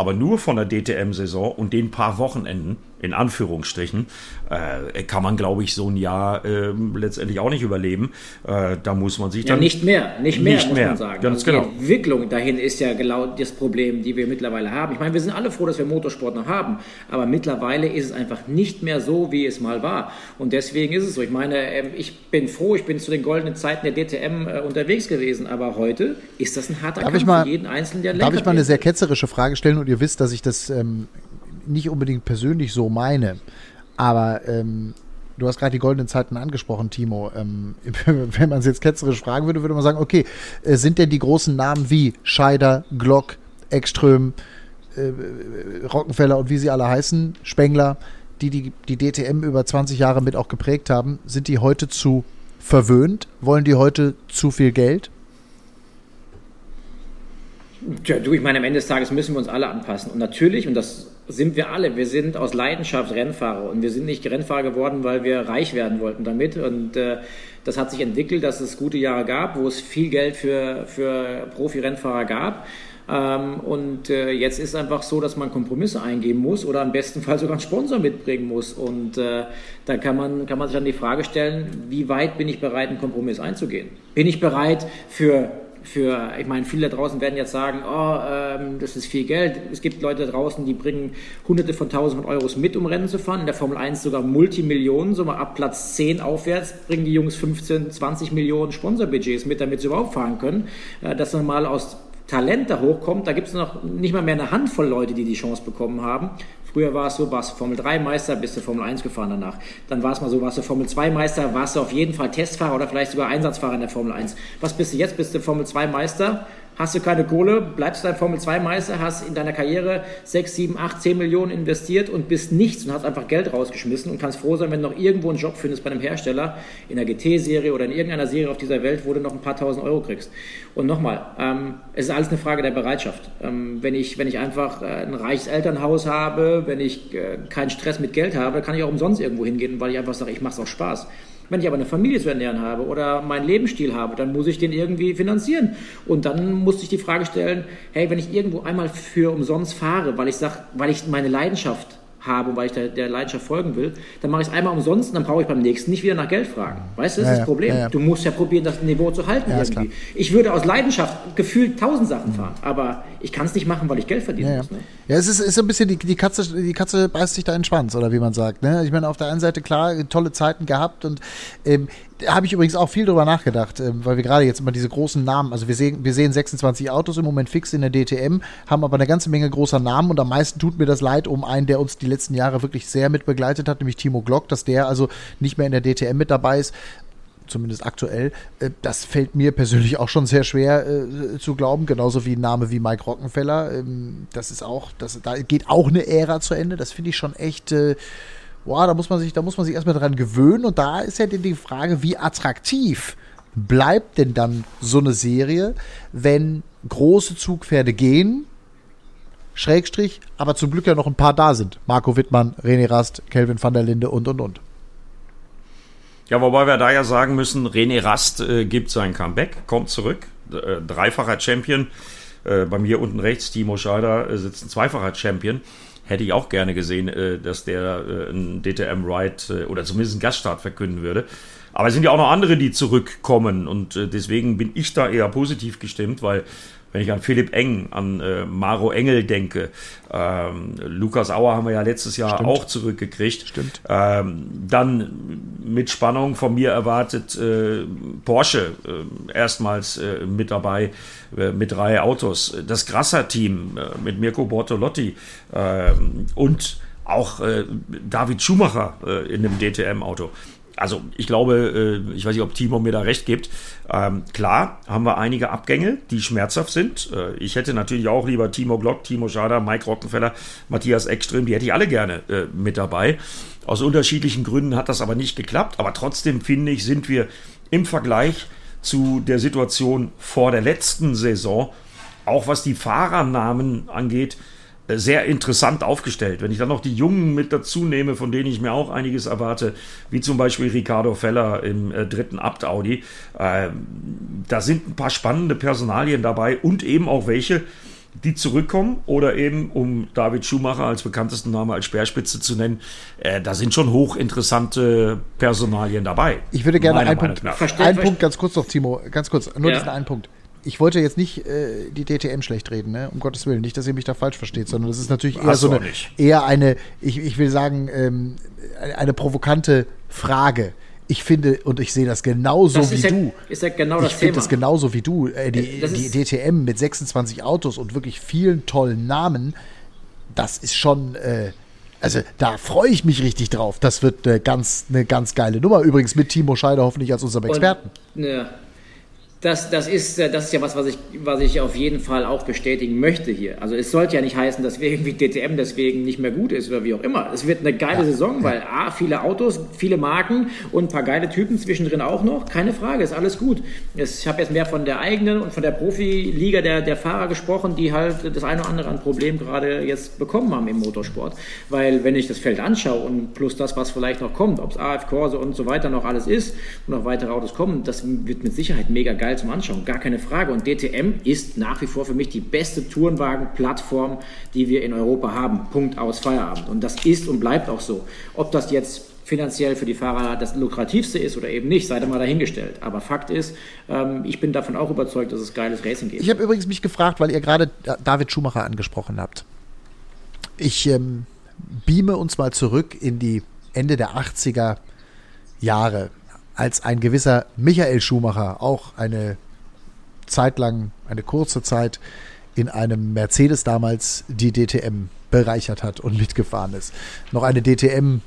aber nur von der DTM-Saison und den paar Wochenenden in Anführungsstrichen, äh, kann man, glaube ich, so ein Jahr äh, letztendlich auch nicht überleben. Äh, da muss man sich dann. Ja, nicht mehr, nicht mehr, nicht muss mehr. man sagen. Ganz also genau. Die Entwicklung dahin ist ja genau das Problem, die wir mittlerweile haben. Ich meine, wir sind alle froh, dass wir Motorsport noch haben, aber mittlerweile ist es einfach nicht mehr so, wie es mal war. Und deswegen ist es so. Ich meine, ähm, ich bin froh, ich bin zu den goldenen Zeiten der DTM äh, unterwegs gewesen, aber heute ist das ein harter darf Kampf mal, für jeden Einzelnen, der Darf ich mal eine sehr ketzerische Frage stellen und ihr wisst, dass ich das ähm, nicht unbedingt persönlich so meine, aber ähm, du hast gerade die goldenen Zeiten angesprochen, Timo. Ähm, wenn man es jetzt ketzerisch fragen würde, würde man sagen, okay, äh, sind denn die großen Namen wie Scheider, Glock, Ekström, äh, Rockenfeller und wie sie alle heißen, Spengler, die, die die DTM über 20 Jahre mit auch geprägt haben, sind die heute zu verwöhnt? Wollen die heute zu viel Geld? Ja, du, ich meine, am Ende des Tages müssen wir uns alle anpassen. Und natürlich, und das sind wir alle, wir sind aus Leidenschaft Rennfahrer und wir sind nicht Rennfahrer geworden, weil wir reich werden wollten damit. Und äh, das hat sich entwickelt, dass es gute Jahre gab, wo es viel Geld für, für Profi-Rennfahrer gab. Ähm, und äh, jetzt ist einfach so, dass man Kompromisse eingehen muss oder im besten Fall sogar einen Sponsor mitbringen muss. Und äh, da kann man, kann man sich dann die Frage stellen, wie weit bin ich bereit, einen Kompromiss einzugehen? Bin ich bereit für für, ich meine, viele da draußen werden jetzt sagen, oh, ähm, das ist viel Geld. Es gibt Leute da draußen, die bringen hunderte von tausend von Euros mit, um Rennen zu fahren. In der Formel 1 sogar Multimillionen, so mal ab Platz 10 aufwärts bringen die Jungs 15, 20 Millionen Sponsorbudgets mit, damit sie überhaupt fahren können. Äh, dass man mal aus Talent da hochkommt, da gibt es noch nicht mal mehr eine Handvoll Leute, die die Chance bekommen haben. Früher war es so, warst du Formel 3 Meister, bist du Formel 1 gefahren danach. Dann war es mal so, warst du Formel 2 Meister, warst du auf jeden Fall Testfahrer oder vielleicht sogar Einsatzfahrer in der Formel 1. Was bist du jetzt? Bist du Formel 2 Meister, hast du keine Kohle, bleibst du dein Formel 2 Meister, hast in deiner Karriere 6, 7, 8, 10 Millionen investiert und bist nichts und hast einfach Geld rausgeschmissen und kannst froh sein, wenn du noch irgendwo einen Job findest bei einem Hersteller, in der GT-Serie oder in irgendeiner Serie auf dieser Welt, wo du noch ein paar tausend Euro kriegst. Und nochmal, ähm, es ist alles eine Frage der Bereitschaft. Ähm, wenn, ich, wenn ich einfach äh, ein reiches Elternhaus habe, wenn ich äh, keinen Stress mit Geld habe, kann ich auch umsonst irgendwo hingehen, weil ich einfach sage, ich mache es auch Spaß. Wenn ich aber eine Familie zu ernähren habe oder meinen Lebensstil habe, dann muss ich den irgendwie finanzieren. Und dann muss ich die Frage stellen, hey, wenn ich irgendwo einmal für umsonst fahre, weil ich sage, weil ich meine Leidenschaft habe, weil ich der, der Leidenschaft folgen will, dann mache ich es einmal umsonst und dann brauche ich beim nächsten nicht wieder nach Geld fragen. Weißt du, das ja, ist das Problem. Ja, ja. Du musst ja probieren, das Niveau zu halten irgendwie. Ich würde aus Leidenschaft gefühlt tausend Sachen fahren, aber ich kann es nicht machen, weil ich Geld verdienen muss. Ne? Ja, es ist, ist so ein bisschen, die, die, Katze, die Katze beißt sich da in den Schwanz, oder wie man sagt. Ne? Ich meine, auf der einen Seite klar, tolle Zeiten gehabt und ähm, habe ich übrigens auch viel drüber nachgedacht, äh, weil wir gerade jetzt immer diese großen Namen, also wir sehen, wir sehen 26 Autos im Moment fix in der DTM, haben aber eine ganze Menge großer Namen und am meisten tut mir das leid um einen, der uns die letzten Jahre wirklich sehr mit begleitet hat, nämlich Timo Glock, dass der also nicht mehr in der DTM mit dabei ist zumindest aktuell. Äh, das fällt mir persönlich auch schon sehr schwer äh, zu glauben, genauso wie ein Name wie Mike Rockenfeller. Ähm, das ist auch, das, da geht auch eine Ära zu Ende. Das finde ich schon echt. Äh, boah, da muss man sich, da muss man sich erstmal dran gewöhnen. Und da ist ja die Frage, wie attraktiv bleibt denn dann so eine Serie, wenn große Zugpferde gehen, Schrägstrich, aber zum Glück ja noch ein paar da sind. Marco Wittmann, René Rast, Kelvin van der Linde und und und. Ja, wobei wir da ja sagen müssen, René Rast äh, gibt sein Comeback, kommt zurück, äh, dreifacher Champion. Äh, bei mir unten rechts, Timo Scheider, äh, sitzt ein zweifacher Champion. Hätte ich auch gerne gesehen, äh, dass der äh, ein DTM-Ride oder zumindest einen Gaststart verkünden würde. Aber es sind ja auch noch andere, die zurückkommen und deswegen bin ich da eher positiv gestimmt, weil wenn ich an Philipp Eng, an äh, Maro Engel denke, ähm, Lukas Auer haben wir ja letztes Jahr Stimmt. auch zurückgekriegt. Stimmt. Ähm, dann mit Spannung von mir erwartet äh, Porsche äh, erstmals äh, mit dabei äh, mit drei Autos. Das Grasser-Team äh, mit Mirko Bortolotti ähm, und auch David Schumacher in dem DTM-Auto also ich glaube, äh, ich weiß nicht, ob Timo mir da recht gibt. Ähm, klar haben wir einige Abgänge, die schmerzhaft sind. Äh, ich hätte natürlich auch lieber Timo Glock, Timo Schader, Mike Rockenfeller, Matthias Ekström, die hätte ich alle gerne äh, mit dabei. Aus unterschiedlichen Gründen hat das aber nicht geklappt. Aber trotzdem finde ich, sind wir im Vergleich zu der Situation vor der letzten Saison, auch was die Fahrernamen angeht, sehr interessant aufgestellt. Wenn ich dann noch die Jungen mit dazu nehme, von denen ich mir auch einiges erwarte, wie zum Beispiel Ricardo Feller im äh, dritten Abt Audi, äh, da sind ein paar spannende Personalien dabei und eben auch welche, die zurückkommen oder eben, um David Schumacher als bekanntesten Name als Speerspitze zu nennen, äh, da sind schon hochinteressante Personalien dabei. Ich würde gerne einen Punkt, einen Punkt ganz kurz noch, Timo, ganz kurz, nur ja. diesen einen Punkt ich wollte jetzt nicht äh, die DTM schlecht reden, ne? um Gottes Willen. Nicht, dass ihr mich da falsch versteht, sondern das ist natürlich eher so eine, eher eine, ich, ich will sagen, ähm, eine provokante Frage. Ich finde, und ich sehe das genauso das wie ja, du. Ist ja genau ich finde das genauso wie du. Äh, die, die DTM mit 26 Autos und wirklich vielen tollen Namen, das ist schon. Äh, also da freue ich mich richtig drauf. Das wird eine ganz, eine ganz geile Nummer. Übrigens mit Timo Scheider hoffentlich als unserem Experten. Und, ja, das, das, ist, das ist ja was, was ich, was ich auf jeden Fall auch bestätigen möchte hier. Also es sollte ja nicht heißen, dass wir irgendwie DTM deswegen nicht mehr gut ist oder wie auch immer. Es wird eine geile ja. Saison, weil A, viele Autos, viele Marken und ein paar geile Typen zwischendrin auch noch. Keine Frage, ist alles gut. Ich habe jetzt mehr von der eigenen und von der Profiliga der, der Fahrer gesprochen, die halt das eine oder andere an Problem gerade jetzt bekommen haben im Motorsport. Weil wenn ich das Feld anschaue und plus das, was vielleicht noch kommt, ob es AF Corse und so weiter noch alles ist und noch weitere Autos kommen, das wird mit Sicherheit mega geil geil zum Anschauen, gar keine Frage. Und DTM ist nach wie vor für mich die beste Tourenwagen-Plattform, die wir in Europa haben. Punkt aus Feierabend. Und das ist und bleibt auch so. Ob das jetzt finanziell für die Fahrer das lukrativste ist oder eben nicht, sei da mal dahingestellt. Aber Fakt ist, ähm, ich bin davon auch überzeugt, dass es geiles Racing gibt. Ich habe übrigens mich gefragt, weil ihr gerade David Schumacher angesprochen habt. Ich ähm, beame uns mal zurück in die Ende der 80er Jahre als ein gewisser Michael Schumacher auch eine Zeit lang, eine kurze Zeit in einem Mercedes damals die DTM bereichert hat und mitgefahren ist. Noch eine DTM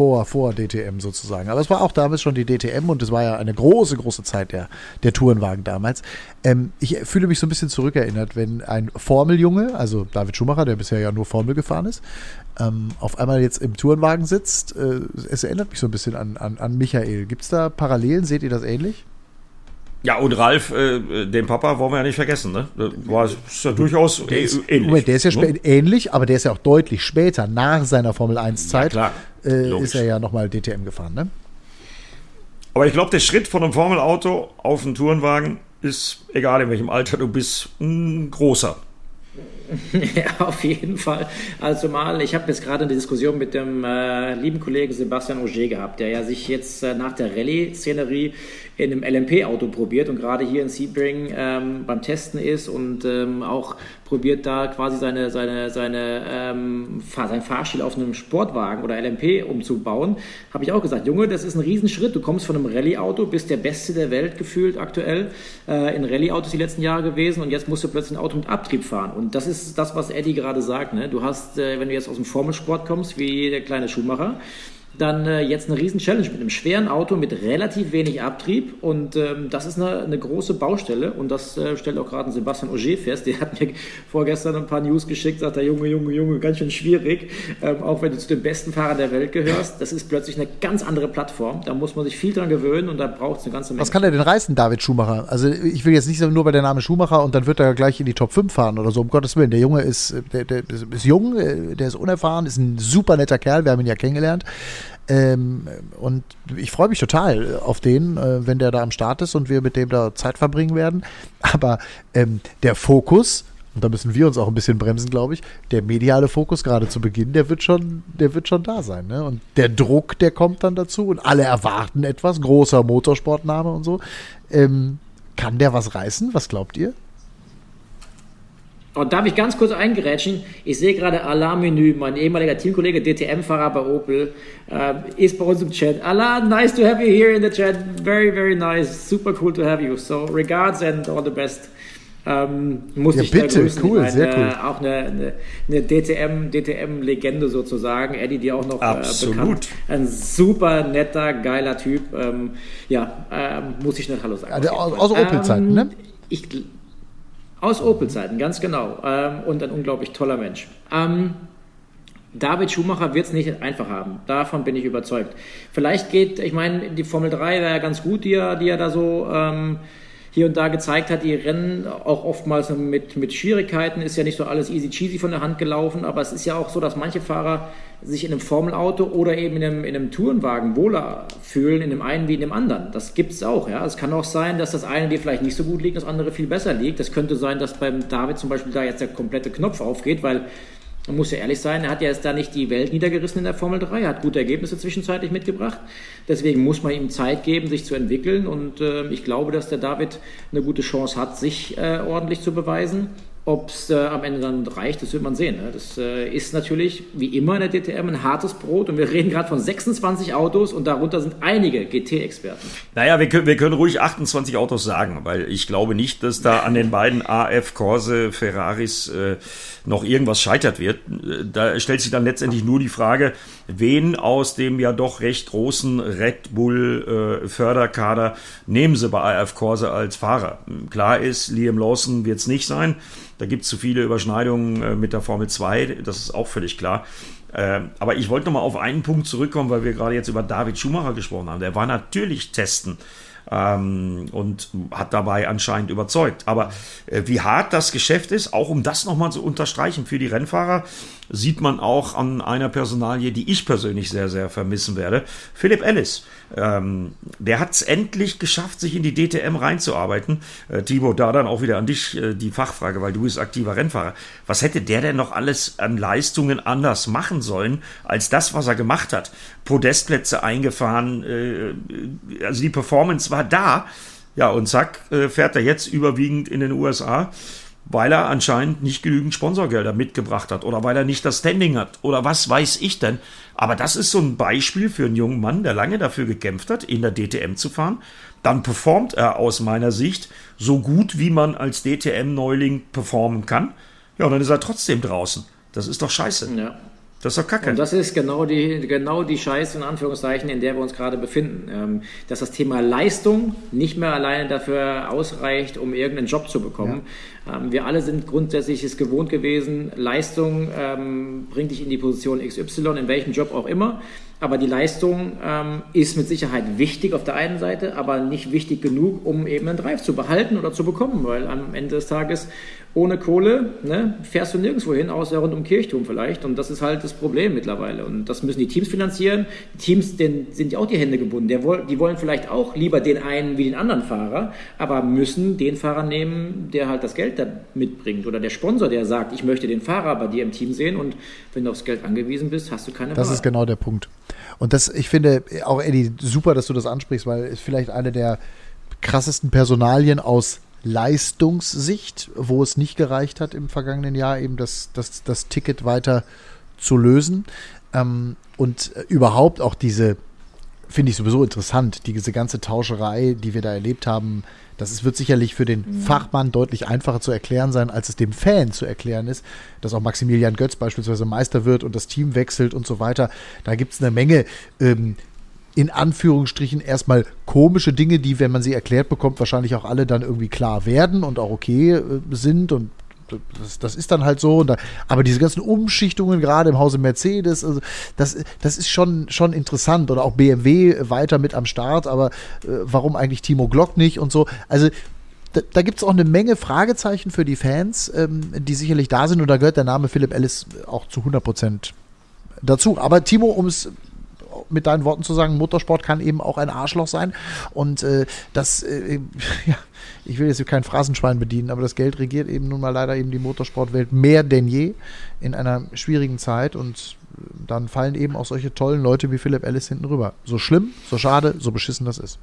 vor, vor DTM sozusagen. Aber es war auch damals schon die DTM und es war ja eine große, große Zeit der, der Tourenwagen damals. Ähm, ich fühle mich so ein bisschen zurückerinnert, wenn ein Formeljunge, also David Schumacher, der bisher ja nur Formel gefahren ist, ähm, auf einmal jetzt im Tourenwagen sitzt. Äh, es erinnert mich so ein bisschen an, an, an Michael. Gibt es da Parallelen? Seht ihr das ähnlich? Ja, und Ralf, äh, den Papa, wollen wir ja nicht vergessen, ne? War ist ja durchaus der ist, ähnlich. Moment, der ist ja ne? ähnlich, aber der ist ja auch deutlich später, nach seiner Formel 1-Zeit, ja, äh, ist er ja nochmal DTM gefahren, ne? Aber ich glaube, der Schritt von einem Formelauto auf einen Tourenwagen ist, egal in welchem Alter du bist, ein großer. ja, auf jeden Fall. Also mal, ich habe jetzt gerade eine Diskussion mit dem äh, lieben Kollegen Sebastian Auger gehabt, der ja sich jetzt äh, nach der Rallye-Szenerie in einem LMP-Auto probiert und gerade hier in Sebring ähm, beim Testen ist und ähm, auch probiert da quasi seine, seine, seine, ähm, sein Fahrstil auf einem Sportwagen oder LMP umzubauen, habe ich auch gesagt, Junge, das ist ein Riesenschritt. Du kommst von einem Rallye-Auto, bist der Beste der Welt gefühlt aktuell äh, in Rallye-Autos die letzten Jahre gewesen und jetzt musst du plötzlich ein Auto mit Abtrieb fahren. Und das ist das, was Eddie gerade sagt. Ne? Du hast, äh, wenn du jetzt aus dem Formelsport kommst, wie der kleine Schuhmacher, dann äh, jetzt eine riesen Challenge mit einem schweren Auto mit relativ wenig Abtrieb und ähm, das ist eine, eine, große Baustelle und das äh, stellt auch gerade Sebastian Auger fest, der hat mir vorgestern ein paar News geschickt, sagt er, Junge, Junge, Junge, ganz schön schwierig, ähm, auch wenn du zu den besten Fahrern der Welt gehörst, das ist plötzlich eine ganz andere Plattform, da muss man sich viel dran gewöhnen und da braucht es eine ganze Menge. Was kann er denn reißen, David Schumacher? Also ich will jetzt nicht nur bei der Name Schumacher und dann wird er gleich in die Top 5 fahren oder so, um Gottes Willen, der Junge ist, der, der ist jung, äh, der ist unerfahren, ist ein super netter Kerl, wir haben ihn ja kennengelernt, ähm, und ich freue mich total auf den, äh, wenn der da am Start ist und wir mit dem da Zeit verbringen werden. Aber ähm, der Fokus, und da müssen wir uns auch ein bisschen bremsen, glaube ich, der mediale Fokus gerade zu Beginn, der wird schon, der wird schon da sein. Ne? Und der Druck, der kommt dann dazu und alle erwarten etwas, großer Motorsportname und so. Ähm, kann der was reißen? Was glaubt ihr? Und darf ich ganz kurz eingerätschen? Ich sehe gerade Alarm-Menü, mein ehemaliger Teamkollege, DTM-Fahrer bei Opel, äh, ist bei uns im Chat. Alarm, nice to have you here in the chat. Very, very nice. Super cool to have you. So, regards and all the best. Ähm, muss ja, ich bitte, cool, meine, sehr cool. Auch eine, eine, eine DTM, DTM-Legende sozusagen. Eddie, die auch noch Absolut. Äh, bekannt. Ein super netter, geiler Typ. Ähm, ja, ähm, muss ich nicht Hallo sagen. Also aus, aus Opel-Zeiten, ne? Ich, aus Opel-Zeiten, ganz genau. Ähm, und ein unglaublich toller Mensch. Ähm, David Schumacher wird es nicht einfach haben. Davon bin ich überzeugt. Vielleicht geht, ich meine, die Formel 3 wäre ja ganz gut, die er, die er da so ähm, hier und da gezeigt hat. Die Rennen auch oftmals mit, mit Schwierigkeiten. Ist ja nicht so alles easy cheesy von der Hand gelaufen. Aber es ist ja auch so, dass manche Fahrer sich in einem Formelauto oder eben in einem, in einem Tourenwagen wohler fühlen, in dem einen wie in dem anderen. Das gibt es auch. Ja. Es kann auch sein, dass das eine dir vielleicht nicht so gut liegt, das andere viel besser liegt. Das könnte sein, dass beim David zum Beispiel da jetzt der komplette Knopf aufgeht, weil man muss ja ehrlich sein, er hat ja jetzt da nicht die Welt niedergerissen in der Formel 3, er hat gute Ergebnisse zwischenzeitlich mitgebracht. Deswegen muss man ihm Zeit geben, sich zu entwickeln. Und äh, ich glaube, dass der David eine gute Chance hat, sich äh, ordentlich zu beweisen. Ob es äh, am Ende dann reicht, das wird man sehen. Ne? Das äh, ist natürlich wie immer in der DTM ein hartes Brot und wir reden gerade von 26 Autos und darunter sind einige GT-Experten. Naja, wir können, wir können ruhig 28 Autos sagen, weil ich glaube nicht, dass da an den beiden AF Corse Ferraris äh, noch irgendwas scheitert wird. Da stellt sich dann letztendlich nur die Frage, wen aus dem ja doch recht großen Red Bull äh, Förderkader nehmen sie bei AF Corse als Fahrer. Klar ist, Liam Lawson wird es nicht sein. Da gibt es zu viele Überschneidungen äh, mit der Formel 2, das ist auch völlig klar. Äh, aber ich wollte noch mal auf einen Punkt zurückkommen, weil wir gerade jetzt über David Schumacher gesprochen haben. Der war natürlich testen ähm, und hat dabei anscheinend überzeugt. Aber äh, wie hart das Geschäft ist, auch um das nochmal zu unterstreichen für die Rennfahrer, sieht man auch an einer Personalie, die ich persönlich sehr, sehr vermissen werde. Philipp Ellis. Ähm, der hat es endlich geschafft, sich in die DTM reinzuarbeiten. Äh, Timo, da dann auch wieder an dich äh, die Fachfrage, weil du bist aktiver Rennfahrer. Was hätte der denn noch alles an Leistungen anders machen sollen, als das, was er gemacht hat? Podestplätze eingefahren, äh, also die Performance war da. Ja, und zack, äh, fährt er jetzt überwiegend in den USA weil er anscheinend nicht genügend Sponsorgelder mitgebracht hat oder weil er nicht das Standing hat oder was weiß ich denn. Aber das ist so ein Beispiel für einen jungen Mann, der lange dafür gekämpft hat, in der DTM zu fahren. Dann performt er aus meiner Sicht so gut, wie man als DTM-Neuling performen kann. Ja, und dann ist er trotzdem draußen. Das ist doch scheiße. Ja. Das ist doch kacke. Und das ist genau die, genau die Scheiße, in Anführungszeichen, in der wir uns gerade befinden. Ähm, dass das Thema Leistung nicht mehr alleine dafür ausreicht, um irgendeinen Job zu bekommen. Ja. Ähm, wir alle sind grundsätzlich es gewohnt gewesen, Leistung ähm, bringt dich in die Position XY, in welchem Job auch immer. Aber die Leistung ähm, ist mit Sicherheit wichtig auf der einen Seite, aber nicht wichtig genug, um eben einen Drive zu behalten oder zu bekommen, weil am Ende des Tages ohne Kohle ne, fährst du nirgendwo hin, außer rund um Kirchturm vielleicht. Und das ist halt das Problem mittlerweile. Und das müssen die Teams finanzieren. Die Teams denen sind ja auch die Hände gebunden. Die wollen vielleicht auch lieber den einen wie den anderen Fahrer, aber müssen den Fahrer nehmen, der halt das Geld da mitbringt. Oder der Sponsor, der sagt, ich möchte den Fahrer bei dir im Team sehen. Und wenn du aufs Geld angewiesen bist, hast du keine Das Wahl. ist genau der Punkt. Und das, ich finde auch, Eddie, super, dass du das ansprichst, weil es vielleicht eine der krassesten Personalien aus Leistungssicht, wo es nicht gereicht hat im vergangenen Jahr, eben das, das, das Ticket weiter zu lösen. Ähm, und überhaupt auch diese, finde ich sowieso interessant, diese ganze Tauscherei, die wir da erlebt haben. Das wird sicherlich für den mhm. Fachmann deutlich einfacher zu erklären sein, als es dem Fan zu erklären ist, dass auch Maximilian Götz beispielsweise Meister wird und das Team wechselt und so weiter. Da gibt es eine Menge ähm, in Anführungsstrichen erstmal komische Dinge, die, wenn man sie erklärt bekommt, wahrscheinlich auch alle dann irgendwie klar werden und auch okay äh, sind und das, das, ist dann halt so. Da, aber diese ganzen Umschichtungen, gerade im Hause Mercedes, also das, das ist schon, schon interessant. Oder auch BMW weiter mit am Start, aber äh, warum eigentlich Timo Glock nicht und so. Also da, da gibt es auch eine Menge Fragezeichen für die Fans, ähm, die sicherlich da sind. Und da gehört der Name Philipp Ellis auch zu 100 Prozent dazu. Aber Timo, um es mit deinen Worten zu sagen, Motorsport kann eben auch ein Arschloch sein. Und äh, das, äh, ja, ich will jetzt kein Phrasenschwein bedienen, aber das Geld regiert eben nun mal leider eben die Motorsportwelt mehr denn je in einer schwierigen Zeit und dann fallen eben auch solche tollen Leute wie Philipp Ellis hinten rüber. So schlimm, so schade, so beschissen das ist.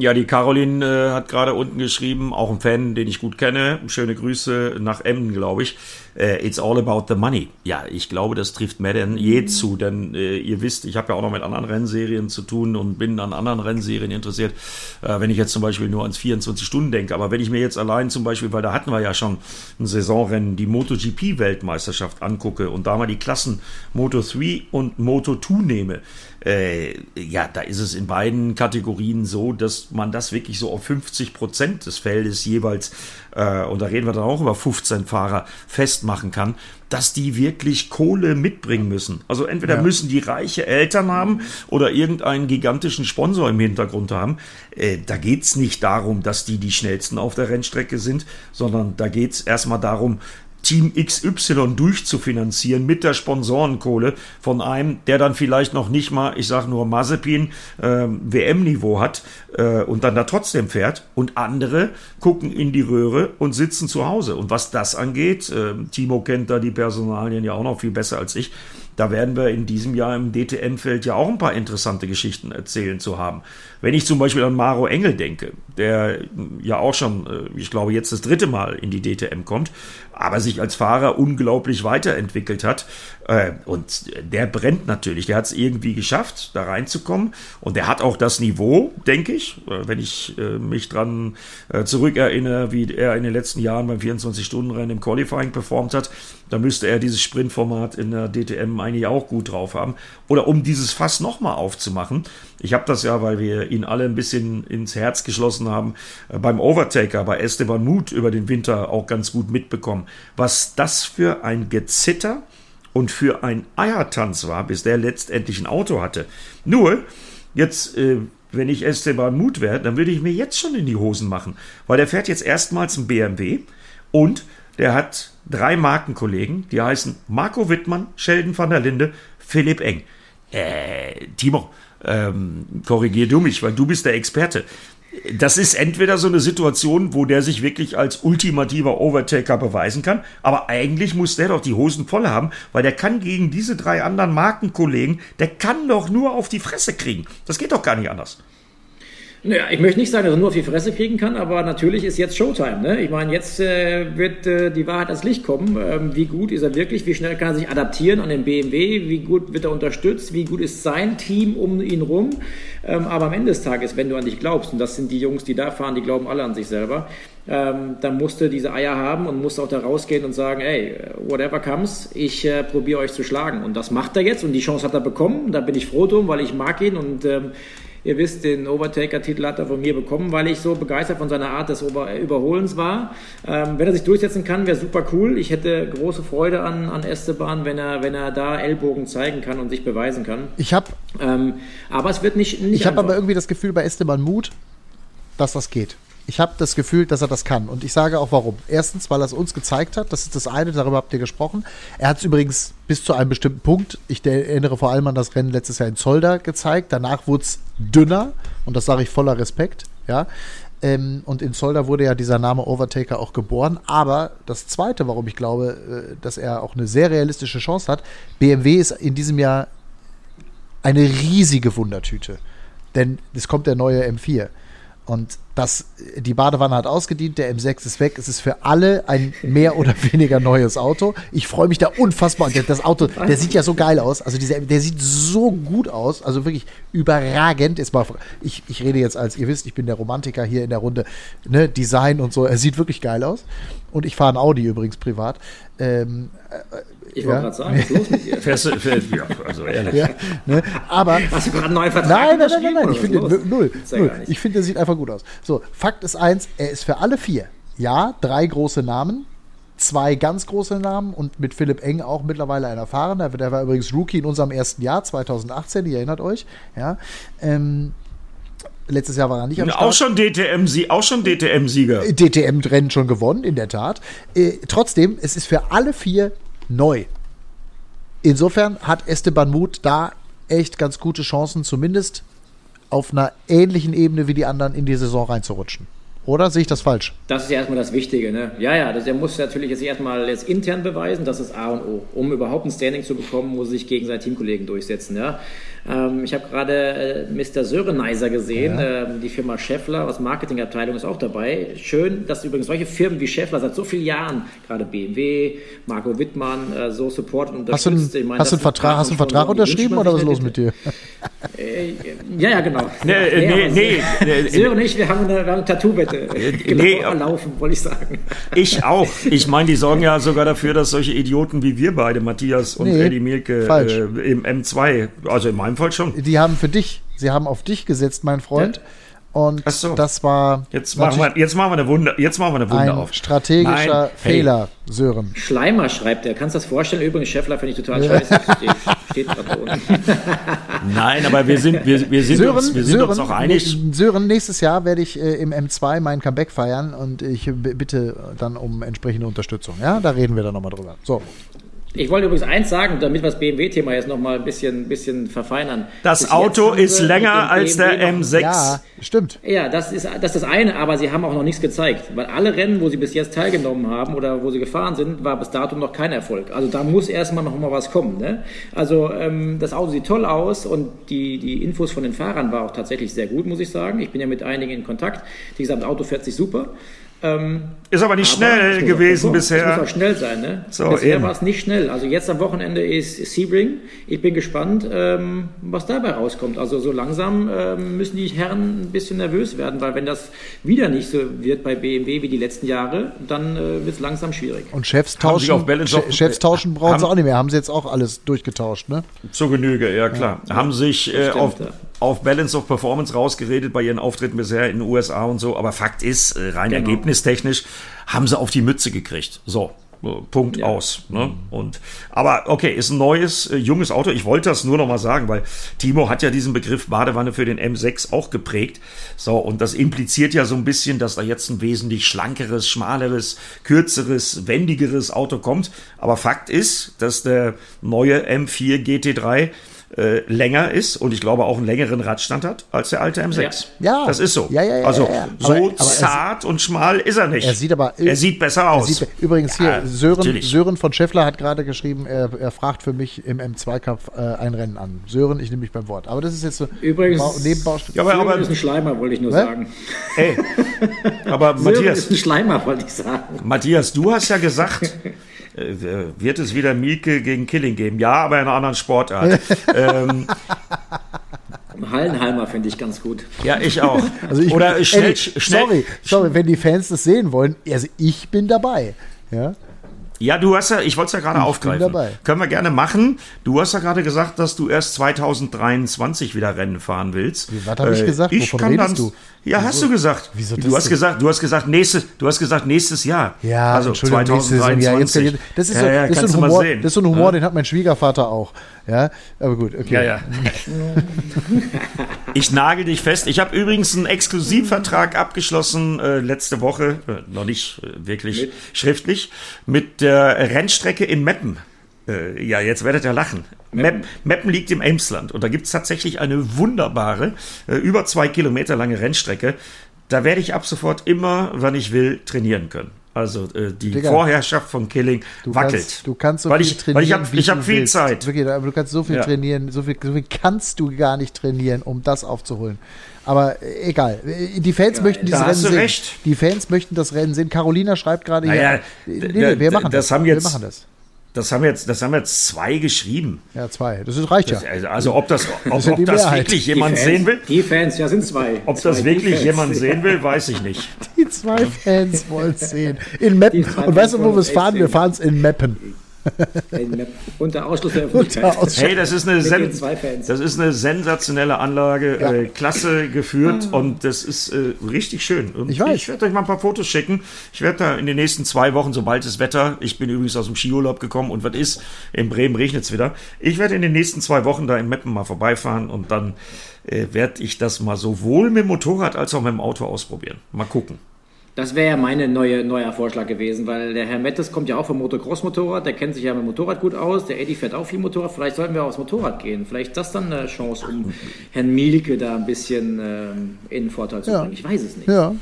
Ja, die Caroline äh, hat gerade unten geschrieben, auch ein Fan, den ich gut kenne. Schöne Grüße nach Emden, glaube ich. Äh, it's all about the money. Ja, ich glaube, das trifft mehr denn je zu, denn äh, ihr wisst, ich habe ja auch noch mit anderen Rennserien zu tun und bin an anderen Rennserien interessiert. Äh, wenn ich jetzt zum Beispiel nur ans 24 Stunden denke, aber wenn ich mir jetzt allein zum Beispiel, weil da hatten wir ja schon ein Saisonrennen, die MotoGP-Weltmeisterschaft angucke und da mal die Klassen Moto 3 und Moto 2 nehme, äh, ja, da ist es in beiden Kategorien so, dass man das wirklich so auf 50 Prozent des Feldes jeweils, äh, und da reden wir dann auch über 15 Fahrer, festmachen kann, dass die wirklich Kohle mitbringen müssen. Also entweder ja. müssen die reiche Eltern haben oder irgendeinen gigantischen Sponsor im Hintergrund haben. Äh, da geht's nicht darum, dass die die schnellsten auf der Rennstrecke sind, sondern da geht's erstmal darum, Team XY durchzufinanzieren mit der Sponsorenkohle von einem, der dann vielleicht noch nicht mal, ich sage nur Mazepin, äh, WM-Niveau hat äh, und dann da trotzdem fährt. Und andere gucken in die Röhre und sitzen zu Hause. Und was das angeht, äh, Timo kennt da die Personalien ja auch noch viel besser als ich, da werden wir in diesem Jahr im DTM-Feld ja auch ein paar interessante Geschichten erzählen zu haben. Wenn ich zum Beispiel an Maro Engel denke, der ja auch schon, äh, ich glaube, jetzt das dritte Mal in die DTM kommt, aber sich als Fahrer unglaublich weiterentwickelt hat. Äh, und der brennt natürlich. Der hat es irgendwie geschafft, da reinzukommen. Und der hat auch das Niveau, denke ich, äh, wenn ich mich dran zurückerinnere, wie er in den letzten Jahren beim 24-Stunden-Rennen im Qualifying performt hat. Da müsste er dieses Sprintformat in der DTM eigentlich auch gut drauf haben. Oder um dieses Fass nochmal aufzumachen. Ich habe das ja, weil wir ihn alle ein bisschen ins Herz geschlossen haben, äh, beim Overtaker, bei Esteban Muth über den Winter auch ganz gut mitbekommen. Was das für ein Gezitter und für ein Eiertanz war, bis der letztendlich ein Auto hatte. Nur, jetzt, äh, wenn ich Esteban Muth wäre, dann würde ich mir jetzt schon in die Hosen machen, weil der fährt jetzt erstmals ein BMW und der hat drei Markenkollegen, die heißen Marco Wittmann, Sheldon van der Linde, Philipp Eng. Äh, Timo, ähm, korrigier du mich, weil du bist der Experte. Das ist entweder so eine Situation, wo der sich wirklich als ultimativer Overtaker beweisen kann, aber eigentlich muss der doch die Hosen voll haben, weil der kann gegen diese drei anderen Markenkollegen, der kann doch nur auf die Fresse kriegen. Das geht doch gar nicht anders. Naja, ich möchte nicht sagen, dass er nur auf die Fresse kriegen kann, aber natürlich ist jetzt Showtime. Ne? Ich meine, jetzt äh, wird äh, die Wahrheit ans Licht kommen. Ähm, wie gut ist er wirklich? Wie schnell kann er sich adaptieren an den BMW? Wie gut wird er unterstützt? Wie gut ist sein Team um ihn rum? Ähm, aber am Ende des Tages, wenn du an dich glaubst, und das sind die Jungs, die da fahren, die glauben alle an sich selber, ähm, dann musst du diese Eier haben und musst auch da rausgehen und sagen, ey, whatever comes, ich äh, probiere euch zu schlagen. Und das macht er jetzt und die Chance hat er bekommen. Da bin ich froh drum, weil ich mag ihn und ähm, Ihr wisst, den Overtaker-Titel hat er von mir bekommen, weil ich so begeistert von seiner Art des Überholens war. Ähm, wenn er sich durchsetzen kann, wäre super cool. Ich hätte große Freude an, an Esteban, wenn er, wenn er da Ellbogen zeigen kann und sich beweisen kann. Ich habe. Ähm, aber es wird nicht. nicht ich habe aber irgendwie das Gefühl bei Esteban Mut, dass das geht. Ich habe das Gefühl, dass er das kann. Und ich sage auch warum. Erstens, weil er es uns gezeigt hat. Das ist das eine, darüber habt ihr gesprochen. Er hat es übrigens bis zu einem bestimmten Punkt, ich erinnere vor allem an das Rennen letztes Jahr in Zolder gezeigt. Danach wurde es dünner. Und das sage ich voller Respekt. Ja. Ähm, und in Zolder wurde ja dieser Name Overtaker auch geboren. Aber das Zweite, warum ich glaube, äh, dass er auch eine sehr realistische Chance hat, BMW ist in diesem Jahr eine riesige Wundertüte. Denn es kommt der neue M4. Und das, die Badewanne hat ausgedient, der M6 ist weg. Es ist für alle ein mehr oder weniger neues Auto. Ich freue mich da unfassbar. Das Auto, der sieht ja so geil aus. Also dieser, der sieht so gut aus. Also wirklich überragend. Ist mal, ich, ich rede jetzt als, ihr wisst, ich bin der Romantiker hier in der Runde. Ne, Design und so. Er sieht wirklich geil aus. Und ich fahre ein Audi übrigens privat. Ähm, ich wollte gerade sagen, was ist los mit dir? Fährst du, fährst, ja, also ehrlich. Ja, ne, aber, Hast du gerade einen neuen Vertrag Nein, nein, nein, nein, nein. ich finde, null. null. Ich finde, der sieht einfach gut aus. So, Fakt ist eins, er ist für alle vier. Ja, drei große Namen, zwei ganz große Namen und mit Philipp Eng auch mittlerweile ein erfahrener. Der war übrigens Rookie in unserem ersten Jahr, 2018, ihr erinnert euch. Ja, ähm, Letztes Jahr war er nicht am Start. Auch schon DTM-Sieger. Auch schon DTM-Sieger. DTM-Rennen schon gewonnen, in der Tat. Äh, trotzdem, es ist für alle vier neu. Insofern hat Esteban Mut da echt ganz gute Chancen, zumindest auf einer ähnlichen Ebene wie die anderen in die Saison reinzurutschen. Oder sehe ich das falsch? Das ist ja erstmal das Wichtige. Ne? Ja, ja, das, er muss natürlich jetzt erstmal jetzt intern beweisen, das ist A und O. Um überhaupt ein Standing zu bekommen, muss er sich gegen seine Teamkollegen durchsetzen. Ja? Ähm, ich habe gerade äh, Mr. Söreneiser gesehen, ja. ähm, die Firma Scheffler aus Marketingabteilung ist auch dabei. Schön, dass übrigens solche Firmen wie Scheffler seit so vielen Jahren, gerade BMW, Marco Wittmann, äh, so supporten und unterstützt. Hast du, einen, hast du einen Vertrag, hast du einen Vertrag unterschrieben oder was ist los mit dir? Äh, ja, ja, genau. Nee, nee, nee, nee. Sören und ich, wir haben eine, eine Tattoo-Wette äh, genau, nee, laufen, wollte ich sagen. Ich auch. Ich meine, die sorgen ja sogar dafür, dass solche Idioten wie wir beide, Matthias und nee, Eddie Mielke, äh, im M2, also in meinem Fall schon. Die haben für dich, sie haben auf dich gesetzt, mein Freund. Ja. Und so. das war. Jetzt machen, wir, jetzt machen wir eine Wunder, jetzt machen wir eine Wunder ein auf. Strategischer Nein. Fehler, hey. Sören. Schleimer schreibt er. Kannst du das vorstellen? Übrigens, Scheffler finde ich total scheiße. Steht Nein, aber wir sind, wir, wir sind, Sören, uns, wir sind Sören, uns auch einig. Sören, nächstes Jahr werde ich äh, im M2 mein Comeback feiern und ich bitte dann um entsprechende Unterstützung. Ja, da reden wir dann nochmal drüber. So. Ich wollte übrigens eins sagen, damit wir das BMW-Thema jetzt noch mal ein bisschen, bisschen verfeinern. Das Bis Auto ist länger als der M6. Ja, stimmt. Ja, das ist, das ist das eine, aber sie haben auch noch nichts gezeigt. Weil alle Rennen, wo sie bis jetzt teilgenommen haben oder wo sie gefahren sind, war bis dato noch kein Erfolg. Also da muss erstmal noch mal was kommen. Ne? Also ähm, das Auto sieht toll aus und die, die Infos von den Fahrern war auch tatsächlich sehr gut, muss ich sagen. Ich bin ja mit einigen in Kontakt. Die gesagt, das Auto fährt sich super. Ähm, ist aber nicht aber schnell gewesen bisher. Es muss auch schnell sein, ne? So, bisher war es nicht schnell. Also jetzt am Wochenende ist Sebring. Ich bin gespannt, ähm, was dabei rauskommt. Also so langsam ähm, müssen die Herren ein bisschen nervös werden, weil wenn das wieder nicht so wird bei BMW wie die letzten Jahre, dann äh, wird es langsam schwierig. Und Chefs tauschen, Chefs tauschen brauchen haben, sie auch nicht mehr. Haben sie jetzt auch alles durchgetauscht, ne? Zur Genüge, ja klar. Ja. Haben sich äh, stimmt, auf, ja auf Balance of Performance rausgeredet bei ihren Auftritten bisher in den USA und so. Aber Fakt ist, äh, rein genau. Ergebnistechnisch haben sie auf die Mütze gekriegt. So. Punkt ja. aus. Ne? Und, aber okay, ist ein neues, äh, junges Auto. Ich wollte das nur noch mal sagen, weil Timo hat ja diesen Begriff Badewanne für den M6 auch geprägt. So, und das impliziert ja so ein bisschen, dass da jetzt ein wesentlich schlankeres, schmaleres, kürzeres, wendigeres Auto kommt. Aber Fakt ist, dass der neue M4 GT3 äh, länger ist und ich glaube auch einen längeren Radstand hat als der alte M6. Ja. Das ist so. Ja, ja, ja, also ja, so aber, aber zart und schmal ist er nicht. Er sieht aber er sieht besser aus. Sieht, übrigens hier, Sören, Sören von Scheffler hat gerade geschrieben, er, er, fragt für mich im M2-Kampf äh, ein Rennen an. Sören, ich nehme mich beim Wort. Aber das ist jetzt so übrigens, Nebenbaustelle. Ja, aber, aber ist ein Schleimer, wollte ich nur was? sagen. Ey, aber Sören Matthias. ist ein Schleimer, wollte ich sagen. Matthias, du hast ja gesagt, wird es wieder Mieke gegen Killing geben? Ja, aber in einer anderen Sportart. ähm, Hallenheimer finde ich ganz gut. Ja, ich auch. Also ich, Oder schnell, ey, schnell, sorry, sorry, wenn die Fans das sehen wollen, also ich bin dabei. Ja. Ja, du hast ja, ich wollte es ja gerade aufgreifen. Können wir gerne machen. Du hast ja gerade gesagt, dass du erst 2023 wieder Rennen fahren willst. Was habe ich äh, gesagt? Ich Wovon redest dann, du? Ja, Wieso? hast du gesagt. Wieso das du hast gesagt, du hast gesagt nächstes, du hast gesagt nächstes Jahr. Ja, also 2023. Jahr. Jetzt, das ist so, ja, ja, das ist so ein Humor, das ist so ein Humor, den hat mein Schwiegervater auch. Ja, aber gut, okay. Ja, ja. ich nagel dich fest. Ich habe übrigens einen Exklusivvertrag abgeschlossen äh, letzte Woche, äh, noch nicht äh, wirklich mit? schriftlich, mit der Rennstrecke in Meppen. Äh, ja, jetzt werdet ihr lachen. Meppen, Meppen liegt im Emsland und da gibt es tatsächlich eine wunderbare, äh, über zwei Kilometer lange Rennstrecke. Da werde ich ab sofort immer, wann ich will, trainieren können. Also äh, die Digga, Vorherrschaft von Killing du wackelt. Kannst, du kannst so weil viel ich, trainieren. Weil ich habe ich hab viel willst. Zeit. Wirklich, aber du kannst so viel ja. trainieren, so viel, so viel kannst du gar nicht trainieren, um das aufzuholen. Aber äh, egal. Die Fans ja, möchten dieses Rennen sehen. Recht. Die Fans möchten das Rennen sehen. Carolina schreibt gerade naja, hier. Nee, nee, wir machen das. das. Wir machen das. Das haben, jetzt, das haben jetzt zwei geschrieben. Ja, zwei. Das ist, reicht ja. Das, also ob das, ob, das, ob das wirklich jemand Fans, sehen will. Die Fans, ja, sind zwei. Ob zwei das wirklich jemand sehen will, weiß ich nicht. Die zwei Fans wollen es sehen. In Meppen. Und weißt du, wo wir es fahren? Wir fahren es in Meppen. Unter Ausschluss der Öffentlichkeit. Hey, das ist eine, Sen das ist eine sensationelle Anlage, ja. äh, klasse geführt ah. und das ist äh, richtig schön. Und ich weiß. Ich werde euch mal ein paar Fotos schicken. Ich werde da in den nächsten zwei Wochen, sobald das Wetter, ich bin übrigens aus dem Skiurlaub gekommen und was ist, in Bremen regnet es wieder. Ich werde in den nächsten zwei Wochen da in Meppen mal vorbeifahren und dann äh, werde ich das mal sowohl mit dem Motorrad als auch mit dem Auto ausprobieren. Mal gucken. Das wäre ja mein neue, neuer Vorschlag gewesen, weil der Herr Mettes kommt ja auch vom Motocross-Motorrad, der kennt sich ja mit dem Motorrad gut aus, der Eddie fährt auch viel Motorrad, vielleicht sollten wir aufs Motorrad gehen. Vielleicht ist das dann eine Chance, um Herrn Mielke da ein bisschen ähm, in den Vorteil zu bringen. Ja. Ich weiß es nicht. Ja,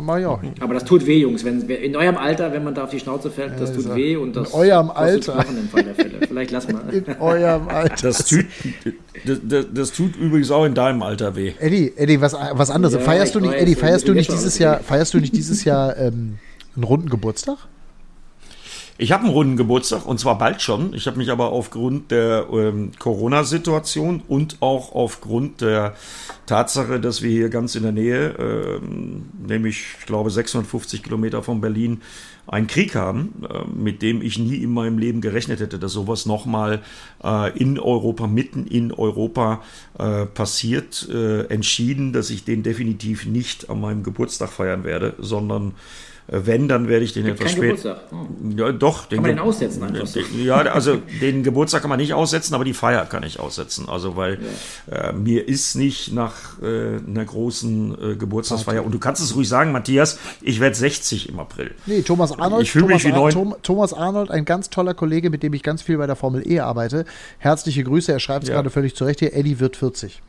Ich auch nicht. Aber das tut weh, Jungs. Wenn, in eurem Alter, wenn man da auf die Schnauze fällt, das tut weh. Und das in eurem Alter. Machen im Fall der Fälle. Vielleicht lass mal. In eurem Alter. Das tut, das, das, das, tut übrigens auch in deinem Alter weh. Eddie, Eddie was, was anderes. Ja, feierst du nicht, Eddie, feierst du nicht dieses Jahr, feierst du nicht dieses Jahr ähm, einen runden Geburtstag? Ich habe einen runden Geburtstag und zwar bald schon. Ich habe mich aber aufgrund der ähm, Corona-Situation und auch aufgrund der Tatsache, dass wir hier ganz in der Nähe, ähm, nämlich ich glaube 650 Kilometer von Berlin, einen Krieg haben, äh, mit dem ich nie in meinem Leben gerechnet hätte, dass sowas nochmal äh, in Europa, mitten in Europa äh, passiert, äh, entschieden, dass ich den definitiv nicht an meinem Geburtstag feiern werde, sondern wenn, dann werde ich den Gibt etwas später. Oh. Ja, doch. Den kann man den aussetzen einfach so. Ja, also den Geburtstag kann man nicht aussetzen, aber die Feier kann ich aussetzen. Also weil ja. äh, mir ist nicht nach äh, einer großen äh, Geburtstagsfeier, und du kannst es ruhig sagen, Matthias, ich werde 60 im April. Nee, Thomas Arnold. Ich fühle mich wie neun. Thomas Arnold, ein ganz toller Kollege, mit dem ich ganz viel bei der Formel E arbeite. Herzliche Grüße, er schreibt es ja. gerade völlig zurecht hier. Eddie wird 40.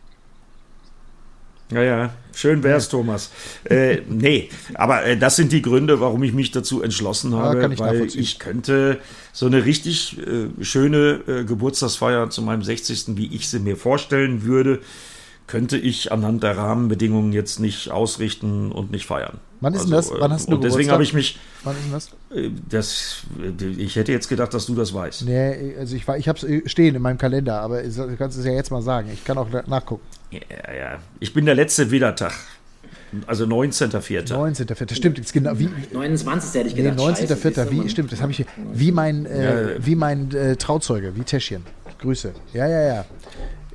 Ja, ja, schön wär's, Thomas. Äh, nee, aber äh, das sind die Gründe, warum ich mich dazu entschlossen habe, ja, ich weil ich könnte so eine richtig äh, schöne äh, Geburtstagsfeier zu meinem 60., wie ich sie mir vorstellen würde, könnte ich anhand der Rahmenbedingungen jetzt nicht ausrichten und nicht feiern. Wann ist also, das? Wann hast du und deswegen habe ich mich. Wann ist das? Äh, das? Ich hätte jetzt gedacht, dass du das weißt. Nee, also ich, ich habe es äh, stehen in meinem Kalender, aber du kannst es ja jetzt mal sagen. Ich kann auch nachgucken. Ja, ja. Ich bin der letzte Widertag. Also 19.04. 19.04. Stimmt, jetzt genau wie 29. hätte ich gedacht. Nee, 19.04. Wie stimmt, das habe ich wie mein äh, ja. wie mein äh, Trauzeuge, wie Täschchen. Grüße. Ja, ja, ja.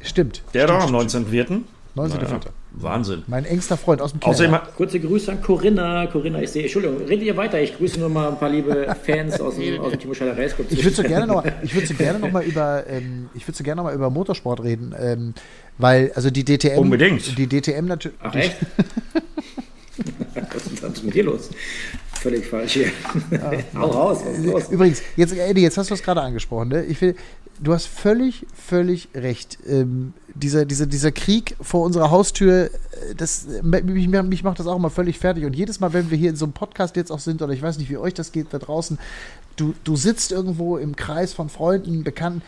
Stimmt. Der stimmt, doch am 19.04. 19.04. Ja, Wahnsinn. Mein engster Freund aus dem Keller. Außerdem, Kurze Grüße an Corinna. Corinna, ich sehe, Entschuldigung, redet ihr weiter. Ich grüße nur mal ein paar liebe Fans aus dem, aus dem Timo Scheider Race Ich würde so gerne noch, ich würde so gerne noch mal über, ähm, ich würde so gerne noch mal über Motorsport reden, ähm, weil also die DTM. Unbedingt. Die DTM natürlich. Ach echt? Was ist mit dir los? Völlig falsch hier. Ja. Hau raus, was Übrigens, jetzt, Eddie, jetzt hast du es gerade angesprochen. Ne? Ich will, du hast völlig, völlig recht. Ähm, dieser, dieser, dieser Krieg vor unserer Haustür, äh, das, mich, mich macht das auch immer völlig fertig. Und jedes Mal, wenn wir hier in so einem Podcast jetzt auch sind, oder ich weiß nicht, wie euch das geht da draußen, du, du sitzt irgendwo im Kreis von Freunden, Bekannten.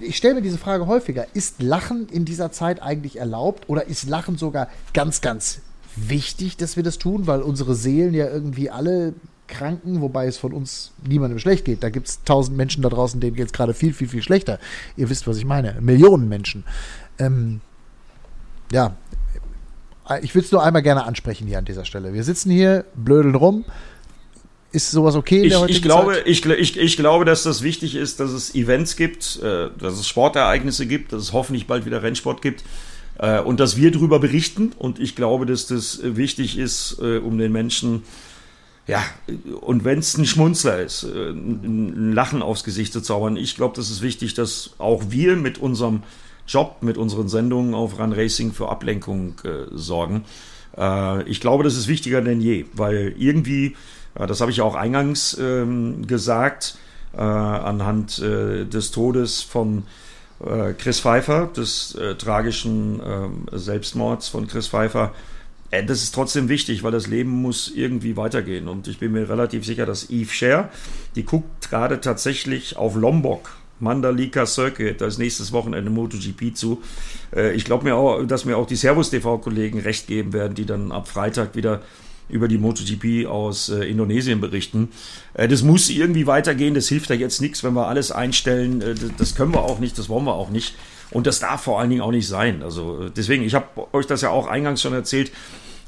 Ich stelle mir diese Frage häufiger. Ist Lachen in dieser Zeit eigentlich erlaubt oder ist Lachen sogar ganz, ganz wichtig, dass wir das tun, weil unsere Seelen ja irgendwie alle Kranken, wobei es von uns niemandem schlecht geht. Da gibt es tausend Menschen da draußen, denen geht es gerade viel, viel, viel schlechter. Ihr wisst, was ich meine. Millionen Menschen. Ähm, ja, ich will es nur einmal gerne ansprechen hier an dieser Stelle. Wir sitzen hier, blödeln rum. Ist sowas okay? ich, ich glaube, ich, ich, ich glaube, dass das wichtig ist, dass es Events gibt, äh, dass es Sportereignisse gibt, dass es hoffentlich bald wieder Rennsport gibt äh, und dass wir darüber berichten. Und ich glaube, dass das wichtig ist, äh, um den Menschen, ja, und wenn es ein Schmunzler ist, äh, ein Lachen aufs Gesicht zu zaubern. Ich glaube, das ist wichtig, dass auch wir mit unserem Job, mit unseren Sendungen auf Run Racing für Ablenkung äh, sorgen. Äh, ich glaube, das ist wichtiger denn je, weil irgendwie das habe ich auch eingangs ähm, gesagt, äh, anhand äh, des Todes von äh, Chris Pfeiffer, des äh, tragischen ähm, Selbstmords von Chris Pfeiffer. Äh, das ist trotzdem wichtig, weil das Leben muss irgendwie weitergehen. Und ich bin mir relativ sicher, dass Eve Scher, die guckt gerade tatsächlich auf Lombok Mandalika Circuit, das nächstes Wochenende MotoGP zu. Äh, ich glaube mir auch, dass mir auch die Servus TV-Kollegen recht geben werden, die dann ab Freitag wieder über die MotoGP aus äh, Indonesien berichten. Äh, das muss irgendwie weitergehen. Das hilft ja jetzt nichts, wenn wir alles einstellen. Äh, das können wir auch nicht, das wollen wir auch nicht. Und das darf vor allen Dingen auch nicht sein. Also deswegen, ich habe euch das ja auch eingangs schon erzählt.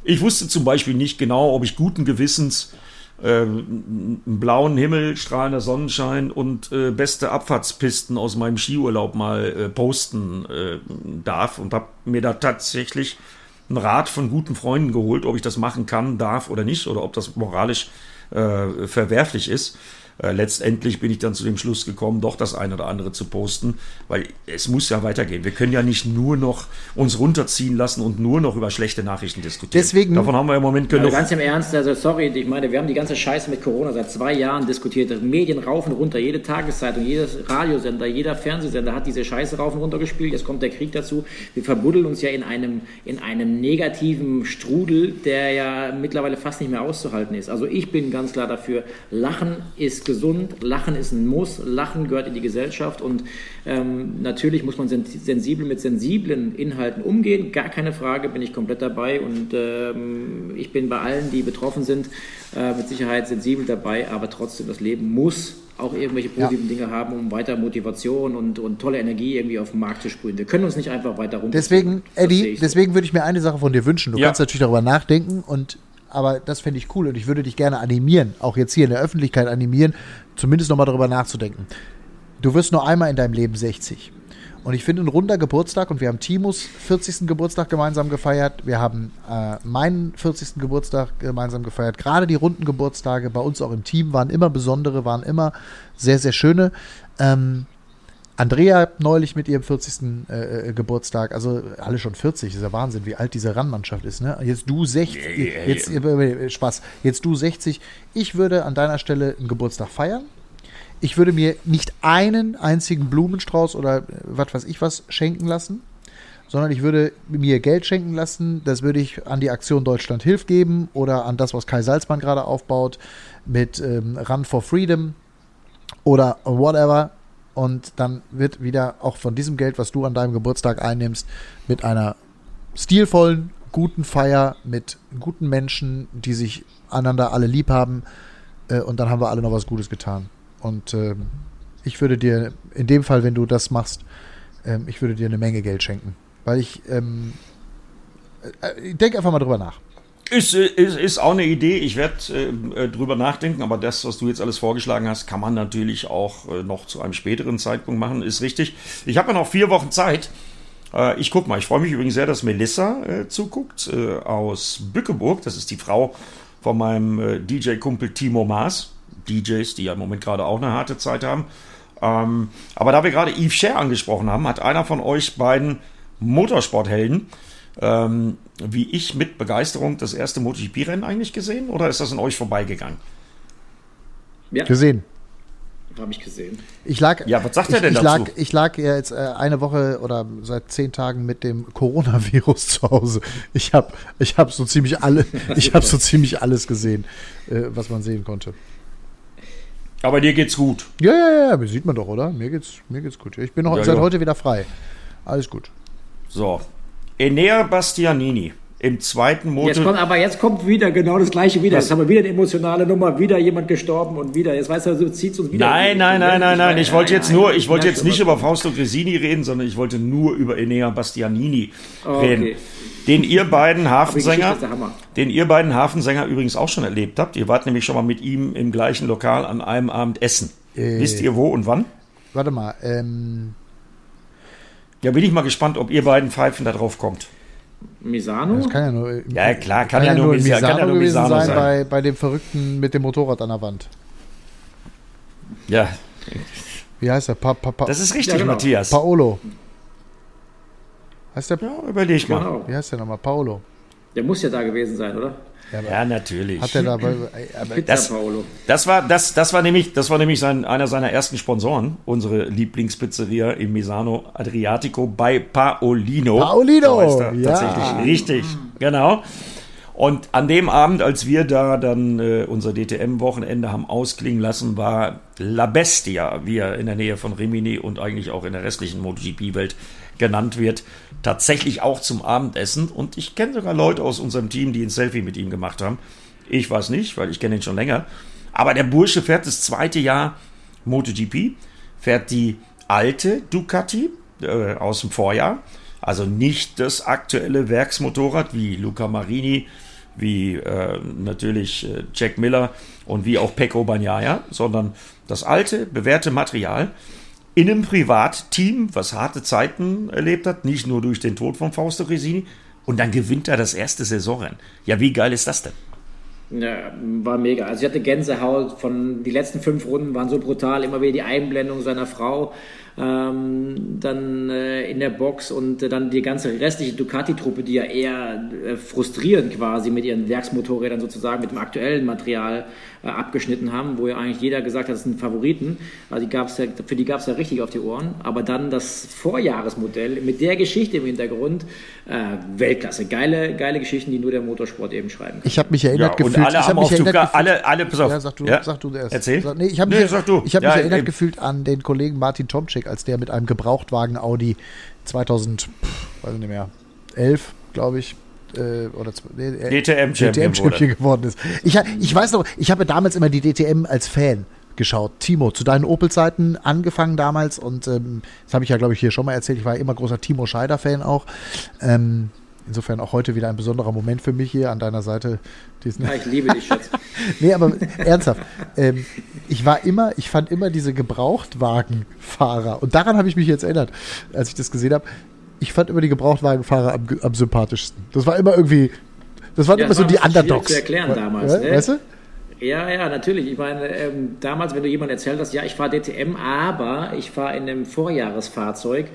Ich wusste zum Beispiel nicht genau, ob ich guten Gewissens äh, einen blauen Himmel, strahlender Sonnenschein und äh, beste Abfahrtspisten aus meinem Skiurlaub mal äh, posten äh, darf und habe mir da tatsächlich einen Rat von guten Freunden geholt, ob ich das machen kann, darf oder nicht, oder ob das moralisch äh, verwerflich ist. Äh, letztendlich bin ich dann zu dem Schluss gekommen, doch das eine oder andere zu posten, weil es muss ja weitergehen. Wir können ja nicht nur noch uns runterziehen lassen und nur noch über schlechte Nachrichten diskutieren. Deswegen, Davon haben wir im Moment genug. Also ganz im Ernst, also sorry, ich meine, wir haben die ganze Scheiße mit Corona seit zwei Jahren diskutiert. Medien raufen runter, jede Tageszeitung, jeder Radiosender, jeder Fernsehsender hat diese Scheiße raufen runter gespielt. Jetzt kommt der Krieg dazu. Wir verbuddeln uns ja in einem, in einem negativen Strudel, der ja mittlerweile fast nicht mehr auszuhalten ist. Also ich bin ganz klar dafür, Lachen ist gesund, Lachen ist ein Muss, Lachen gehört in die Gesellschaft und ähm, natürlich muss man sensibel mit sensiblen Inhalten umgehen, gar keine Frage, bin ich komplett dabei und ähm, ich bin bei allen, die betroffen sind, äh, mit Sicherheit sensibel dabei, aber trotzdem, das Leben muss auch irgendwelche positiven ja. Dinge haben, um weiter Motivation und, und tolle Energie irgendwie auf den Markt zu sprühen. Wir können uns nicht einfach weiter runter. Deswegen, Eddie, deswegen würde ich mir eine Sache von dir wünschen. Du ja. kannst natürlich darüber nachdenken und aber das fände ich cool und ich würde dich gerne animieren, auch jetzt hier in der Öffentlichkeit animieren, zumindest nochmal darüber nachzudenken. Du wirst nur einmal in deinem Leben 60. Und ich finde ein runder Geburtstag und wir haben Timus 40. Geburtstag gemeinsam gefeiert. Wir haben äh, meinen 40. Geburtstag gemeinsam gefeiert. Gerade die runden Geburtstage bei uns auch im Team waren immer besondere, waren immer sehr, sehr schöne. Ähm, Andrea neulich mit ihrem 40. Äh, äh, Geburtstag, also alle schon 40, das ist ja Wahnsinn, wie alt diese Randmannschaft ist, ne? Jetzt du 60, yeah, yeah, jetzt äh, Spaß, jetzt du 60. Ich würde an deiner Stelle einen Geburtstag feiern. Ich würde mir nicht einen einzigen Blumenstrauß oder äh, was weiß ich was schenken lassen, sondern ich würde mir Geld schenken lassen. Das würde ich an die Aktion Deutschland Hilf geben oder an das, was Kai Salzmann gerade aufbaut mit ähm, Run for Freedom oder whatever und dann wird wieder auch von diesem Geld, was du an deinem Geburtstag einnimmst, mit einer stilvollen, guten Feier, mit guten Menschen, die sich einander alle lieb haben. Äh, und dann haben wir alle noch was Gutes getan. Und äh, ich würde dir, in dem Fall, wenn du das machst, äh, ich würde dir eine Menge Geld schenken. Weil ich, ähm, äh, denk einfach mal drüber nach. Ist, ist, ist auch eine Idee. Ich werde äh, äh, drüber nachdenken, aber das, was du jetzt alles vorgeschlagen hast, kann man natürlich auch äh, noch zu einem späteren Zeitpunkt machen. Ist richtig. Ich habe ja noch vier Wochen Zeit. Äh, ich guck mal. Ich freue mich übrigens sehr, dass Melissa äh, zuguckt äh, aus Bückeburg. Das ist die Frau von meinem DJ-Kumpel Timo Maas. DJs, die ja im Moment gerade auch eine harte Zeit haben. Ähm, aber da wir gerade Yves Scher angesprochen haben, hat einer von euch beiden Motorsporthelden ähm, wie ich mit Begeisterung das erste MotoGP-Rennen eigentlich gesehen oder ist das an euch vorbeigegangen? Ja. Gesehen. Habe ich gesehen. Ich lag, ja, was sagt er denn ich, ich dazu? Lag, ich lag jetzt äh, eine Woche oder seit zehn Tagen mit dem Coronavirus zu Hause. Ich habe ich hab so ziemlich alle, ich habe so ziemlich alles gesehen, äh, was man sehen konnte. Aber dir geht's gut. Ja, ja, ja, sieht man doch, oder? Mir geht's, mir geht's gut. Ich bin ja, seit ja. heute wieder frei. Alles gut. So, Enea Bastianini im zweiten Motor. Jetzt kommt, aber jetzt kommt wieder genau das gleiche wieder. Was? Jetzt haben wir wieder eine emotionale Nummer, wieder jemand gestorben und wieder. Jetzt weißt du, so zieht es uns wieder. Nein, nein, nein, nein, nein. Ich wollte jetzt nur, ich wollte jetzt nicht über Fausto Gresini reden, sondern ich wollte nur über Enea Bastianini reden. Den ihr beiden Hafensänger, den ihr beiden Hafensänger übrigens auch schon erlebt habt. Ihr wart nämlich schon mal mit ihm im gleichen Lokal an einem Abend essen. Äh, Wisst ihr wo und wann? Warte mal. Ähm ja, bin ich mal gespannt, ob ihr beiden Pfeifen da drauf kommt. Misano? Das kann ja nur. Ja, klar, kann, kann ja, nur, Misano, Misano, kann ja nur Misano sein. sein. Bei, bei dem Verrückten mit dem Motorrad an der Wand. Ja. Wie heißt er? Pa, pa, pa das ist richtig, ja, genau. Matthias. Paolo. Heißt der? Ja, überleg mal. Genau. Wie heißt der nochmal? Paolo. Der muss ja da gewesen sein, oder? Ja, ja natürlich. Hat er dabei, das, das, war, das, das war nämlich, das war nämlich sein, einer seiner ersten Sponsoren, unsere Lieblingspizzeria im Misano Adriatico bei Paolino. Paolino! ja. Tatsächlich, richtig, genau. Und an dem Abend, als wir da dann äh, unser DTM-Wochenende haben ausklingen lassen, war La Bestia, wie er in der Nähe von Rimini und eigentlich auch in der restlichen MotoGP-Welt genannt wird, tatsächlich auch zum Abendessen. Und ich kenne sogar Leute aus unserem Team, die ein Selfie mit ihm gemacht haben. Ich weiß nicht, weil ich kenne ihn schon länger. Aber der Bursche fährt das zweite Jahr MotoGP, fährt die alte Ducati äh, aus dem Vorjahr. Also nicht das aktuelle Werksmotorrad wie Luca Marini, wie äh, natürlich äh, Jack Miller und wie auch Pecco Bagnaia, sondern das alte, bewährte Material in einem Privatteam, was harte Zeiten erlebt hat, nicht nur durch den Tod von Fausto Resini, und dann gewinnt er das erste Saisonrennen. Ja, wie geil ist das denn? Ja, war mega. Also ich hatte Gänsehaut von die letzten fünf Runden waren so brutal, immer wieder die Einblendung seiner Frau ähm, dann äh, in der Box und äh, dann die ganze restliche Ducati-Truppe, die ja eher äh, frustrierend quasi mit ihren Werksmotorrädern sozusagen mit dem aktuellen Material abgeschnitten haben, wo ja eigentlich jeder gesagt hat, das sind Favoriten. Also die gab's ja, für die gab es ja richtig auf die Ohren. Aber dann das Vorjahresmodell mit der Geschichte im Hintergrund, äh, Weltklasse. Geile, geile Geschichten, die nur der Motorsport eben schreiben kann. Ich habe mich erinnert ja, gefühlt. alle ich haben auf Ducati, alle, alle, pass auf. Ja, sag du, ja? sag du erst. Erzähl. Sag, nee, ich habe nee, mich, sag du. Ich hab ja, mich erinnert eben. gefühlt an den Kollegen Martin Tomczyk, als der mit einem Gebrauchtwagen Audi 2000, pff, weiß nicht mehr, 11, glaube ich, äh, oder nee, DTM Champion, DTM Champion geworden ist. Ich, ich weiß noch, ich habe damals immer die DTM als Fan geschaut. Timo, zu deinen Opel-Zeiten angefangen damals und ähm, das habe ich ja, glaube ich, hier schon mal erzählt. Ich war immer großer Timo Scheider-Fan auch. Ähm, insofern auch heute wieder ein besonderer Moment für mich hier an deiner Seite. Diesen ja, ich liebe dich, Schatz. nee, aber ernsthaft. Ähm, ich war immer, ich fand immer diese Gebrauchtwagenfahrer und daran habe ich mich jetzt erinnert, als ich das gesehen habe ich fand immer die Gebrauchtwagenfahrer am, am sympathischsten. Das war immer irgendwie, das waren ja, immer so die Underdogs. zu erklären damals. Ja, ne? Weißt du? Ja, ja, natürlich. Ich meine, ähm, damals, wenn du jemand erzählt hast, ja, ich fahre DTM, aber ich fahre in einem Vorjahresfahrzeug,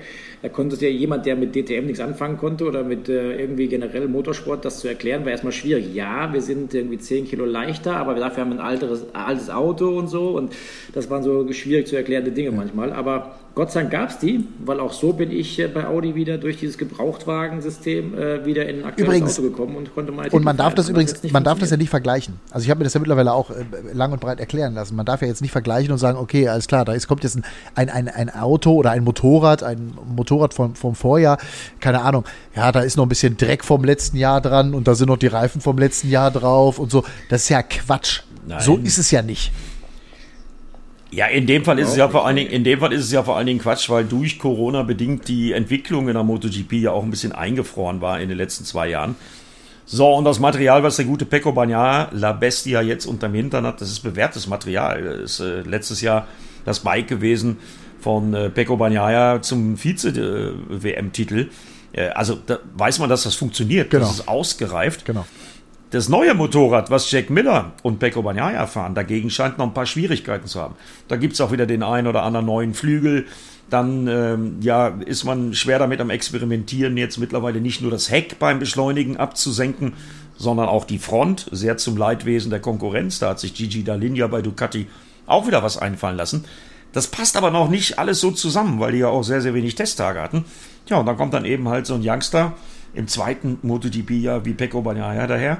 da konnte dir jemand, der mit DTM nichts anfangen konnte oder mit äh, irgendwie generell Motorsport, das zu erklären, war erstmal schwierig. Ja, wir sind irgendwie 10 Kilo leichter, aber dafür haben wir ein alteres, altes Auto und so und das waren so schwierig zu erklärende Dinge manchmal. Aber Gott sei Dank gab es die, weil auch so bin ich äh, bei Audi wieder durch dieses Gebrauchtwagensystem äh, wieder in ein aktuelles übrigens, Auto gekommen und konnte mal. Und man darf das übrigens, man darf das ja nicht vergleichen. Also ich habe mir das ja mittlerweile auch äh, lang und breit erklären lassen. Man darf ja jetzt nicht vergleichen und sagen, okay, alles klar, da ist, kommt jetzt ein, ein, ein Auto oder ein Motorrad, ein Motorrad vom, vom Vorjahr, keine Ahnung, ja, da ist noch ein bisschen Dreck vom letzten Jahr dran und da sind noch die Reifen vom letzten Jahr drauf und so. Das ist ja Quatsch. Nein. So ist es ja nicht. Ja, in dem Fall ist es ja vor allen Dingen, in dem Fall ist es ja vor allen Dingen Quatsch, weil durch Corona bedingt die Entwicklung in der MotoGP ja auch ein bisschen eingefroren war in den letzten zwei Jahren. So, und das Material, was der gute Pecco Bagnaia La Bestia jetzt unterm Hintern hat, das ist bewährtes Material. Das ist äh, letztes Jahr das Bike gewesen von äh, Pecco Bagnaia zum Vize-WM-Titel. Äh, also da weiß man, dass das funktioniert. Genau. Das ist ausgereift. Genau. Das neue Motorrad, was Jack Miller und Pecco Bagnaia fahren, dagegen scheint noch ein paar Schwierigkeiten zu haben. Da gibt es auch wieder den einen oder anderen neuen Flügel. Dann ähm, ja, ist man schwer damit am Experimentieren, jetzt mittlerweile nicht nur das Heck beim Beschleunigen abzusenken, sondern auch die Front, sehr zum Leidwesen der Konkurrenz. Da hat sich Gigi Dall'Igna bei Ducati auch wieder was einfallen lassen. Das passt aber noch nicht alles so zusammen, weil die ja auch sehr, sehr wenig Testtage hatten. Ja, und dann kommt dann eben halt so ein Youngster im zweiten MotoGP-Jahr wie Pecco Bagnaia daher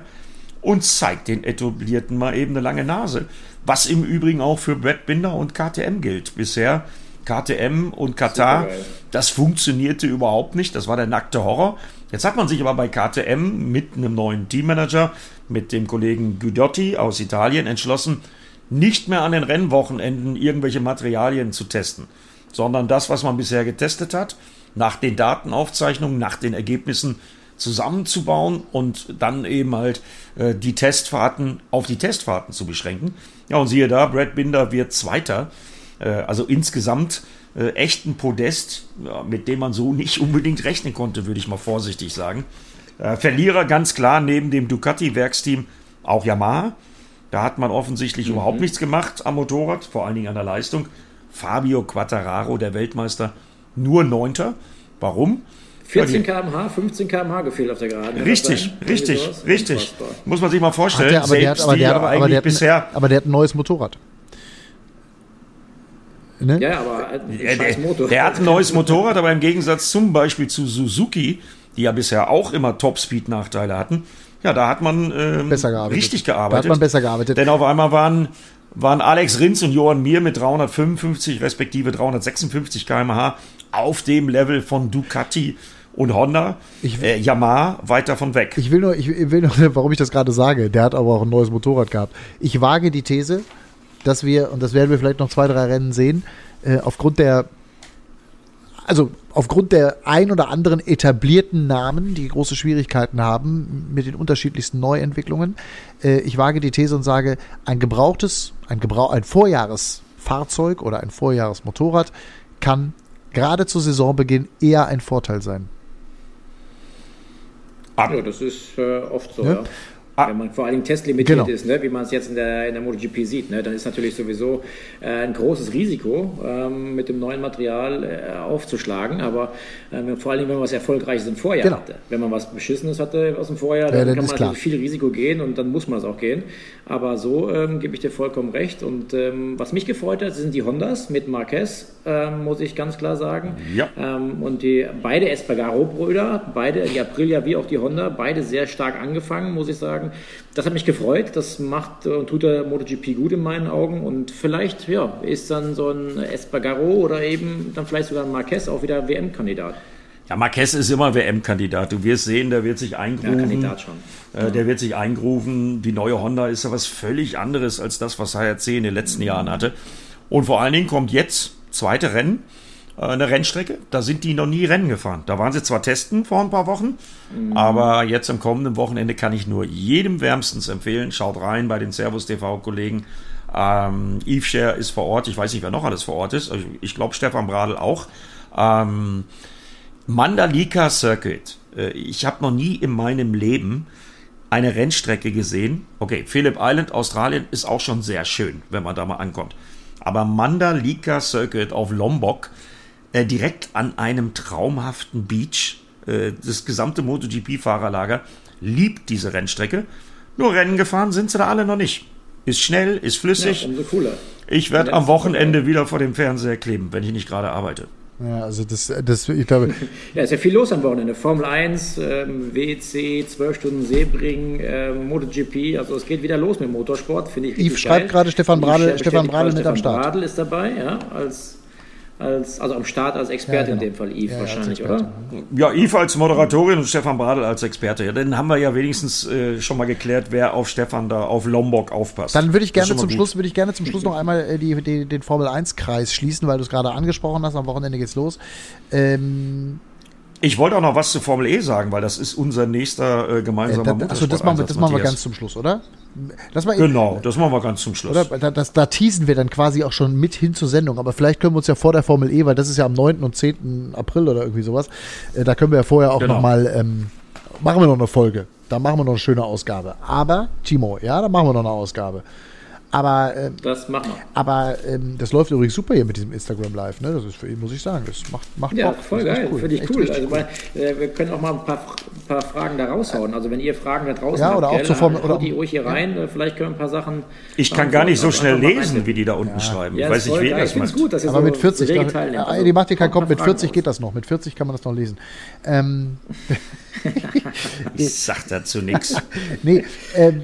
und zeigt den Etablierten mal eben eine lange Nase. Was im Übrigen auch für Brad Binder und KTM gilt. Bisher KTM und Katar, das funktionierte überhaupt nicht. Das war der nackte Horror. Jetzt hat man sich aber bei KTM mit einem neuen Teammanager, mit dem Kollegen Guidotti aus Italien, entschlossen, nicht mehr an den Rennwochenenden irgendwelche Materialien zu testen, sondern das, was man bisher getestet hat, nach den Datenaufzeichnungen, nach den Ergebnissen zusammenzubauen und dann eben halt äh, die Testfahrten auf die Testfahrten zu beschränken. Ja, und siehe da, Brad Binder wird Zweiter. Äh, also insgesamt äh, echt ein Podest, ja, mit dem man so nicht unbedingt rechnen konnte, würde ich mal vorsichtig sagen. Äh, Verlierer ganz klar neben dem Ducati-Werksteam auch Yamaha. Da hat man offensichtlich mhm. überhaupt nichts gemacht am Motorrad, vor allen Dingen an der Leistung. Fabio Quattararo, der Weltmeister, nur Neunter. Warum? 14 km/h, 15 km/h gefehlt auf der Geraden. Richtig, richtig, richtig. Muss man sich mal vorstellen. Der, aber, der hat, aber, der hat, aber, der hat, bisher, aber der hat ein neues Motorrad. Ne? Ja, aber ein der, Motor. der hat ein neues Motorrad, aber im Gegensatz zum Beispiel zu Suzuki, die ja bisher auch immer Top-Speed-Nachteile hatten, ja, da hat man ähm, besser gearbeitet. richtig gearbeitet. Da hat man besser gearbeitet. Denn auf einmal waren, waren Alex Rins und Johann Mir mit 355 respektive 356 km/h auf dem Level von Ducati und Honda, ich, äh, Yamaha weit davon weg. Ich will nur, ich will nur, warum ich das gerade sage, der hat aber auch ein neues Motorrad gehabt. Ich wage die These, dass wir, und das werden wir vielleicht noch zwei, drei Rennen sehen, äh, aufgrund der, also aufgrund der ein oder anderen etablierten Namen, die große Schwierigkeiten haben mit den unterschiedlichsten Neuentwicklungen, äh, ich wage die These und sage, ein gebrauchtes, ein, Gebrauch, ein Vorjahresfahrzeug oder ein Vorjahresmotorrad kann gerade zu Saisonbeginn eher ein Vorteil sein. Ja, das ist äh, oft so, ja. ja. Ah. Wenn man vor allen Dingen testlimitiert genau. ist, ne? wie man es jetzt in der, in der MotoGP sieht, ne? dann ist natürlich sowieso äh, ein großes Risiko, ähm, mit dem neuen Material äh, aufzuschlagen. Aber äh, vor allen Dingen, wenn man was Erfolgreiches im Vorjahr genau. hatte. Wenn man was Beschissenes hatte aus dem Vorjahr, dann ja, kann man natürlich viel Risiko gehen und dann muss man es auch gehen. Aber so ähm, gebe ich dir vollkommen recht. Und ähm, was mich gefreut hat, sind die Hondas mit Marquez, ähm, muss ich ganz klar sagen. Ja. Ähm, und die beide Espargaro-Brüder, beide, die Aprilia wie auch die Honda, beide sehr stark angefangen, muss ich sagen. Das hat mich gefreut. Das macht und tut der MotoGP gut in meinen Augen. Und vielleicht ja, ist dann so ein Espargaro oder eben dann vielleicht sogar ein Marquez auch wieder WM-Kandidat. Ja, Marquez ist immer WM-Kandidat. Du wirst sehen, der wird sich eingrufen. Ja. Äh, der wird sich eingrufen. Die neue Honda ist ja was völlig anderes als das, was HRC in den letzten mhm. Jahren hatte. Und vor allen Dingen kommt jetzt zweite Rennen äh, eine Rennstrecke. Da sind die noch nie Rennen gefahren. Da waren sie zwar testen vor ein paar Wochen, mhm. aber jetzt am kommenden Wochenende kann ich nur jedem wärmstens empfehlen. Schaut rein bei den Servus TV-Kollegen. Ähm, Yves Scher ist vor Ort. Ich weiß nicht, wer noch alles vor Ort ist. Also ich glaube, Stefan Bradl auch. Ähm, Mandalika Circuit. Äh, ich habe noch nie in meinem Leben eine Rennstrecke gesehen. Okay, Phillip Island, Australien ist auch schon sehr schön, wenn man da mal ankommt. Aber Mandalika Circuit auf Lombok äh, direkt an einem traumhaften Beach. Äh, das gesamte MotoGP-Fahrerlager liebt diese Rennstrecke. Nur Rennen gefahren sind sie da alle noch nicht. Ist schnell, ist flüssig. Ja, umso cooler. Ich werde am Wochenende wieder vor dem Fernseher kleben, wenn ich nicht gerade arbeite. Ja, also das, das ich glaube. ja, ist ja viel los am Wochenende. Formel 1, ähm, WEC, 12 Stunden Sebring, ähm, MotoGP. Also es geht wieder los mit Motorsport, finde ich. Yves schreibt gerade Stefan Bradl, Stefan Bradl mit am Start. Bradl ist dabei, ja, als als, also am Start als Experte ja, genau. in dem Fall, Yves ja, wahrscheinlich, oder? Ja, Yves als Moderatorin und Stefan Bradl als Experte. Ja, dann haben wir ja wenigstens äh, schon mal geklärt, wer auf Stefan da auf Lombok aufpasst. Dann würde ich gerne zum Schluss, würde ich gerne zum Schluss noch einmal äh, die, die, den Formel 1 Kreis schließen, weil du es gerade angesprochen hast. Am Wochenende geht's los. Ähm, ich wollte auch noch was zu Formel E sagen, weil das ist unser nächster äh, gemeinsamer äh, da, Achso, das machen wir, das machen wir ganz zum Schluss, oder? Mal, genau, das machen wir ganz zum Schluss. Oder? Da, das, da teasen wir dann quasi auch schon mit hin zur Sendung. Aber vielleicht können wir uns ja vor der Formel E, weil das ist ja am 9. und 10. April oder irgendwie sowas, äh, da können wir ja vorher auch genau. nochmal, ähm, machen wir noch eine Folge. Da machen wir noch eine schöne Ausgabe. Aber, Timo, ja, da machen wir noch eine Ausgabe. Aber, ähm, das machen wir. Aber ähm, das läuft übrigens super hier mit diesem Instagram Live. Ne? Das ist für ihn, muss ich sagen. Das macht, macht Ja, Bock. voll geil. Cool. Finde ich cool. Also, weil, äh, wir können auch mal ein paar, paar, Fragen da raushauen. Also, wenn ihr Fragen da draußen ja, oder habt, auch zur Form, oder die ruhig hier ja. rein. Äh, vielleicht können wir ein paar Sachen. Ich kann gar nicht so schnell lesen, wie die da unten ja. schreiben. Ja, ich weiß nicht, wie das macht. Gut, dass aber so mit 40, da, also, die macht kommt, mit 40 geht das noch. Mit 40 kann man das noch lesen. Ähm, ich sag dazu nichts. nee, ähm,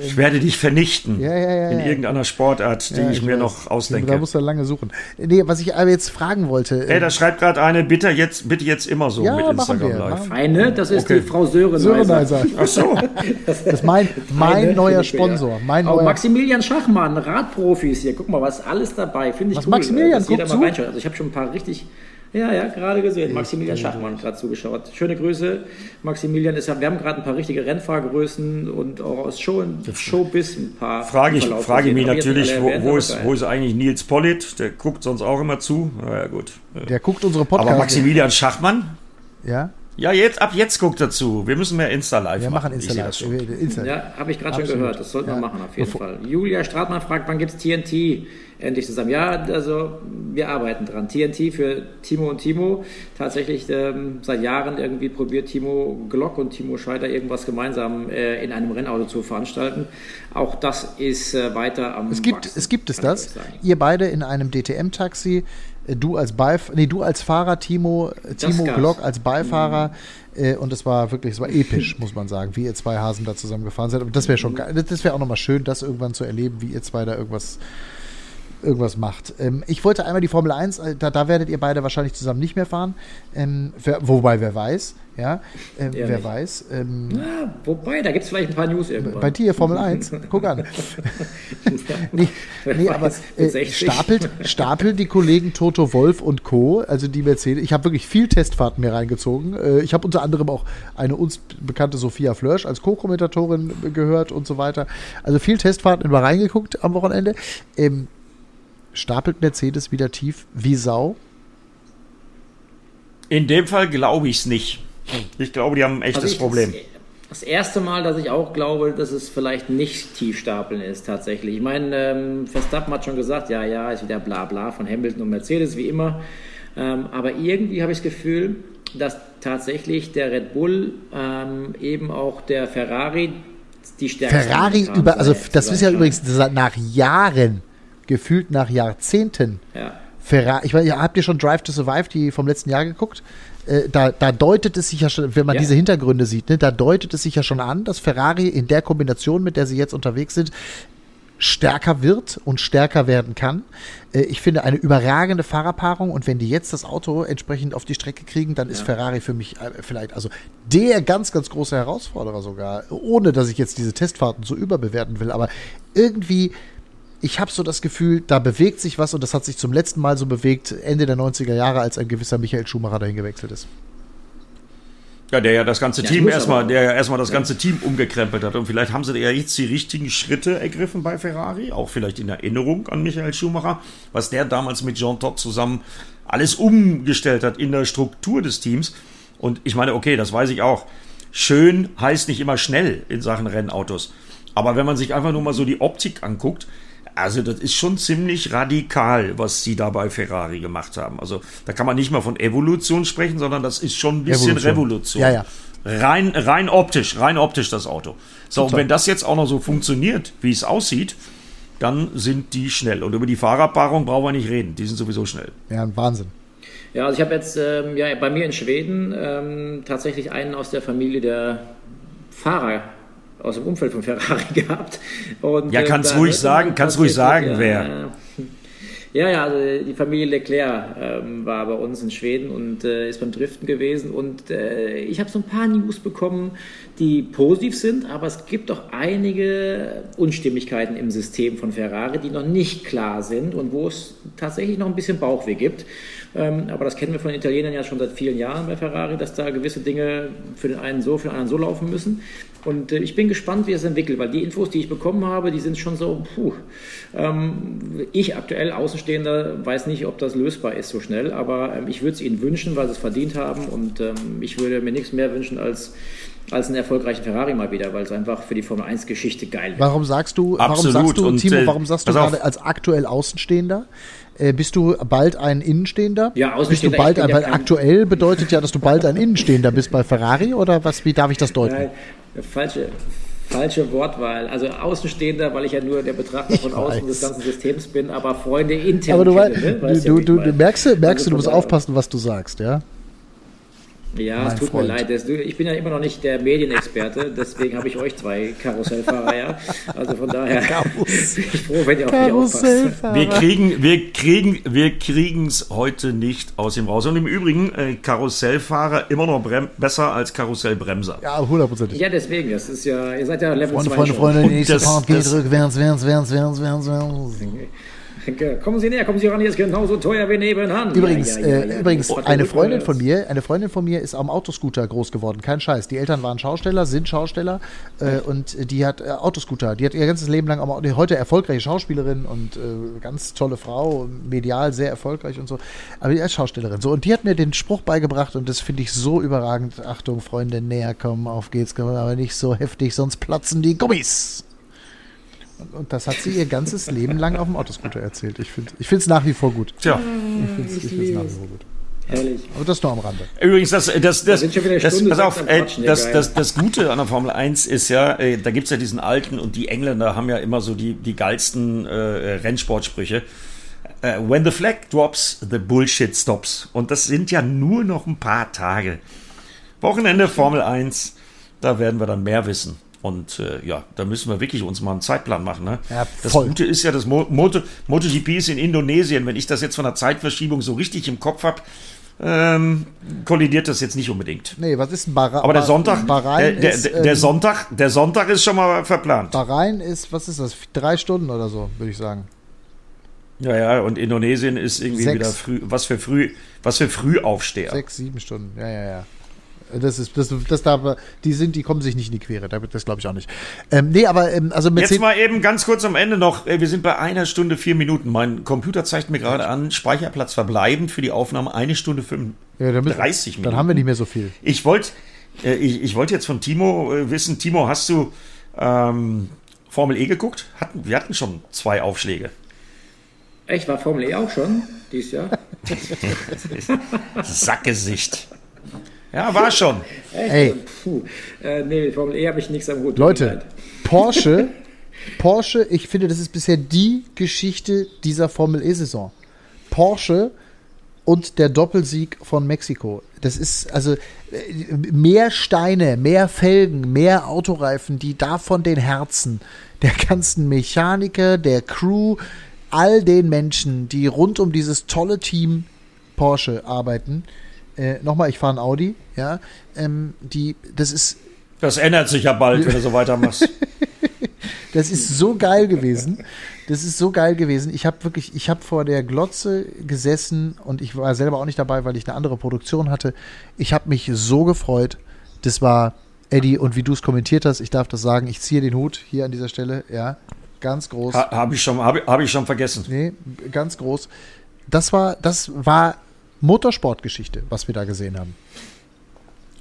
ich werde dich vernichten ja, ja, ja, in irgendeiner Sportart, die ich, ich, mir weiß. noch ausdenke. Da musst du lange suchen. Nee, was ich aber jetzt fragen wollte. Ey, da schreibt gerade eine, bitte jetzt, bitte jetzt immer so mit Instagram wir, Live. Eine, das ist okay. die Frau Sörenheiser. Ach so. das ist mein, mein neuer Sponsor. Mein neuer Maximilian Schachmann, Radprofis hier. Guck mal, was alles dabei. Finde ich was cool. Maximilian, mal reinschaut. Also ich habe schon ein paar richtig ja, ja, gerade gesehen. Maximilian Schachmann gerade zugeschaut. Schöne Grüße. Maximilian ist ja, wir haben gerade ein paar richtige Rennfahrgrößen und auch aus Show, Showbiz ein paar. Frage ich, frage mich natürlich, wo, wo, ist, wo ist eigentlich Nils Pollitt? Der guckt sonst auch immer zu. Na ja, gut. Der guckt unsere Podcasts. Aber Maximilian Schachmann? Ja. Ja, jetzt, ab jetzt guckt dazu. Wir müssen mehr Insta-Live machen. Wir machen Insta-Live. Insta ja, habe ich gerade schon gehört. Das sollten ja. wir machen, auf jeden Bevor Fall. Julia Stratmann fragt, wann gibt es TNT endlich zusammen? Ja, also wir arbeiten dran. TNT für Timo und Timo. Tatsächlich ähm, seit Jahren irgendwie probiert Timo Glock und Timo Scheider irgendwas gemeinsam äh, in einem Rennauto zu veranstalten. Auch das ist äh, weiter am Es gibt, Wachsen, es gibt es das. Ihr beide in einem DTM-Taxi du als Beif nee, du als Fahrer, Timo, Timo Glock als Beifahrer. Mhm. und es war wirklich, es war episch, muss man sagen, wie ihr zwei Hasen da zusammengefahren seid. Und das wäre schon geil. Das wäre auch nochmal schön, das irgendwann zu erleben, wie ihr zwei da irgendwas irgendwas macht. Ähm, ich wollte einmal die Formel 1, äh, da, da, werdet ihr beide wahrscheinlich zusammen nicht mehr fahren. Ähm, wer, wobei, wer weiß, ja, ähm, wer nicht. weiß. Ähm, ja, wobei, da gibt es vielleicht ein paar News irgendwann. Bei dir, Formel 1, guck an. nee, nee aber äh, stapelt, stapelt die Kollegen Toto Wolf und Co., also die Mercedes, ich habe wirklich viel Testfahrten mir reingezogen. Äh, ich habe unter anderem auch eine uns bekannte Sophia Flörsch als Co-Kommentatorin gehört und so weiter. Also viel Testfahrten immer reingeguckt am Wochenende. Ähm, stapelt Mercedes wieder tief wie Sau? In dem Fall glaube ich es nicht. Ich glaube, die haben ein echtes also Problem. Das, das, erste Mal, dass ich auch glaube, dass es vielleicht nicht tief stapeln ist, tatsächlich. Ich meine, ähm, Verstappen hat schon gesagt, ja, ja, ist wieder bla bla von Hamilton und Mercedes, wie immer. Ähm, aber irgendwie habe ich das Gefühl, dass tatsächlich der Red Bull ähm, eben auch der Ferrari die stärkste Ferrari über, also das ist ja übrigens nach Jahren gefühlt nach Jahrzehnten. Ja. Ferrari, ich weiß, habt ihr schon Drive to Survive, die vom letzten Jahr geguckt? Äh, da, da, deutet es sich ja schon, wenn man ja. diese Hintergründe sieht, ne, da deutet es sich ja schon an, dass Ferrari in der Kombination, mit der sie jetzt unterwegs sind, stärker wird und stärker werden kann. Äh, ich finde eine überragende Fahrerpaarung und wenn die jetzt das Auto entsprechend auf die Strecke kriegen, dann ist ja. Ferrari für mich äh, vielleicht also der ganz, ganz große Herausforderer sogar, ohne dass ich jetzt diese Testfahrten so überbewerten will, aber irgendwie ich habe so das Gefühl, da bewegt sich was und das hat sich zum letzten Mal so bewegt, Ende der 90er Jahre, als ein gewisser Michael Schumacher dahin gewechselt ist. Ja, der ja das ganze ja, Team erstmal, der ja erstmal das ja. ganze Team umgekrempelt hat. Und vielleicht haben sie ja jetzt die richtigen Schritte ergriffen bei Ferrari, auch vielleicht in Erinnerung an Michael Schumacher, was der damals mit Jean Todt zusammen alles umgestellt hat in der Struktur des Teams. Und ich meine, okay, das weiß ich auch. Schön heißt nicht immer schnell in Sachen Rennautos. Aber wenn man sich einfach nur mal so die Optik anguckt, also das ist schon ziemlich radikal, was sie da bei Ferrari gemacht haben. Also da kann man nicht mal von Evolution sprechen, sondern das ist schon ein bisschen Revolution. Revolution. Ja, ja. Rein, rein optisch, rein optisch das Auto. So, Total. und wenn das jetzt auch noch so funktioniert, wie es aussieht, dann sind die schnell. Und über die Fahrerpaarung brauchen wir nicht reden. Die sind sowieso schnell. Ja, ein Wahnsinn. Ja, also ich habe jetzt ähm, ja, bei mir in Schweden ähm, tatsächlich einen aus der Familie der Fahrer aus dem Umfeld von Ferrari gehabt. Und, ja, kannst äh, ruhig sagen, kannst ruhig sagen, ja, wer. Ja, ja, also die Familie Leclerc ähm, war bei uns in Schweden und äh, ist beim Driften gewesen. Und äh, ich habe so ein paar News bekommen, die positiv sind, aber es gibt auch einige Unstimmigkeiten im System von Ferrari, die noch nicht klar sind und wo es tatsächlich noch ein bisschen Bauchweh gibt. Ähm, aber das kennen wir von den Italienern ja schon seit vielen Jahren bei Ferrari, dass da gewisse Dinge für den einen so, für den anderen so laufen müssen. Und äh, ich bin gespannt, wie es entwickelt, weil die Infos, die ich bekommen habe, die sind schon so, puh. Ähm, ich aktuell Außenstehender weiß nicht, ob das lösbar ist so schnell, aber ähm, ich würde es ihnen wünschen, weil sie es verdient haben und ähm, ich würde mir nichts mehr wünschen als als einen erfolgreichen Ferrari mal wieder, weil es einfach für die Formel 1 Geschichte geil wäre. Warum sagst du, Absolut. warum sagst du, Timo, äh, warum sagst du gerade als aktuell Außenstehender? Äh, bist du bald ein Innenstehender? Ja, Außenstehender. Bist du bald, weil aktuell bedeutet ja, dass du bald ein Innenstehender bist bei Ferrari oder was? Wie darf ich das deuten? Nein, falsche, falsche Wortwahl. Also Außenstehender, weil ich ja nur der Betrachter von außen des ganzen Systems bin, aber Freunde intern. Aber du, kenne, ne? du, du, du, du merkst, merkst also du, du musst aufpassen, was du sagst, ja? Ja, es tut Freund. mir leid. Ich bin ja immer noch nicht der Medienexperte, deswegen habe ich euch zwei Karussellfahrer, ja. Also von daher bin ich froh, wenn ihr auf mich aufpasst. Wir kriegen wir kriegen, wir kriegen es heute nicht aus dem raus. Und im Übrigen, äh, Karussellfahrer immer noch besser als Karussellbremser. Ja, hundertprozentig. Ja, deswegen, das ist ja, ihr seid ja Level Freunde, 2 Freunde, Freunde, der nächste Part geht rückwärts, wärts, wärts, wärts, wärts, wärts. Kommen Sie näher, kommen Sie ran, hier ist genauso teuer wie nebenan. Übrigens, ja, ja, ja, äh, übrigens eine Freundin von mir, eine Freundin von mir ist am Autoscooter groß geworden, kein Scheiß. Die Eltern waren Schausteller, sind Schausteller äh, und die hat äh, Autoscooter. Die hat ihr ganzes Leben lang am heute erfolgreiche Schauspielerin und äh, ganz tolle Frau, medial sehr erfolgreich und so. Aber die ist Schaustellerin. So und die hat mir den Spruch beigebracht und das finde ich so überragend. Achtung, Freunde, näher kommen, auf geht's, aber nicht so heftig, sonst platzen die Gummis. Und das hat sie ihr ganzes Leben lang auf dem Autoscooter erzählt. Ich finde es nach wie vor gut. Tja. Ich finde es nach wie vor gut. Herrlich. Aber das nur am Rande. Übrigens, das, das, das, das, pass auf, äh, das, das, das Gute an der Formel 1 ist ja, äh, da gibt es ja diesen alten und die Engländer haben ja immer so die, die geilsten äh, Rennsportsprüche. Äh, when the flag drops, the bullshit stops. Und das sind ja nur noch ein paar Tage. Wochenende Formel 1, da werden wir dann mehr wissen. Und äh, ja, da müssen wir wirklich uns mal einen Zeitplan machen. Ne? Ja, das Gute ist ja, das Mo Moto MotoGP ist in Indonesien. Wenn ich das jetzt von der Zeitverschiebung so richtig im Kopf habe, ähm, kollidiert das jetzt nicht unbedingt. Nee, was ist ein Bahrain? Aber der Sonntag, Bahrain der, der, der, ähm, Sonntag, der Sonntag ist schon mal verplant. Bahrain ist, was ist das? Drei Stunden oder so, würde ich sagen. Ja, ja, und Indonesien ist irgendwie Sechs. wieder früh, was für früh, was für Frühaufsteher. Sechs, sieben Stunden, ja, ja, ja. Das ist, das, das da, die sind, die kommen sich nicht in die Quere. Das glaube ich auch nicht. Ähm, nee, aber ähm, also Jetzt mal eben ganz kurz am Ende noch. Äh, wir sind bei einer Stunde vier Minuten. Mein Computer zeigt mir gerade an, Speicherplatz verbleiben für die Aufnahme eine Stunde fünf, ja, 30 Minuten. Dann haben wir nicht mehr so viel. Ich wollte, äh, ich, ich wollte jetzt von Timo äh, wissen, Timo, hast du ähm, Formel E geguckt? Hatten, wir hatten schon zwei Aufschläge. Echt, war Formel E auch schon dieses Jahr? Sackgesicht. Ja, war schon. Ey. Puh. Äh, nee, Formel E habe ich nichts am Hut. Leute, Porsche, Porsche, ich finde, das ist bisher die Geschichte dieser Formel E-Saison. Porsche und der Doppelsieg von Mexiko. Das ist also äh, mehr Steine, mehr Felgen, mehr Autoreifen, die davon den Herzen der ganzen Mechaniker, der Crew, all den Menschen, die rund um dieses tolle Team Porsche arbeiten, äh, nochmal, ich fahre ein Audi, ja, ähm, die, das ist. Das ändert sich ja bald, wenn du so weitermachst. das ist so geil gewesen. Das ist so geil gewesen. Ich habe wirklich, ich habe vor der Glotze gesessen und ich war selber auch nicht dabei, weil ich eine andere Produktion hatte. Ich habe mich so gefreut. Das war Eddie und wie du es kommentiert hast, ich darf das sagen, ich ziehe den Hut hier an dieser Stelle, ja, ganz groß. Ha, habe ich schon, habe hab ich schon vergessen. Nee, ganz groß. Das war, das war Motorsportgeschichte, was wir da gesehen haben.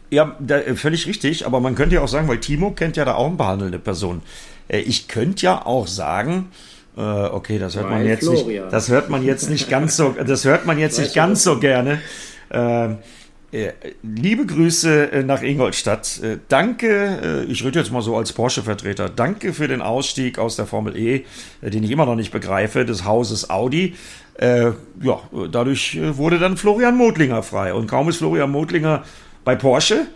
Ja, da, äh, völlig richtig, aber man könnte ja auch sagen, weil Timo kennt ja da auch eine behandelnde Person. Äh, ich könnte ja auch sagen, äh, okay, das hört weil man jetzt Florian. nicht, das hört man jetzt nicht ganz so, das hört man jetzt nicht ganz so gerne. Ähm, liebe Grüße nach Ingolstadt. danke, ich rede jetzt mal so als Porsche-Vertreter, danke für den Ausstieg aus der Formel E, den ich immer noch nicht begreife, des Hauses Audi. Äh, ja, dadurch äh, wurde dann Florian Modlinger frei. Und kaum ist Florian Modlinger bei Porsche,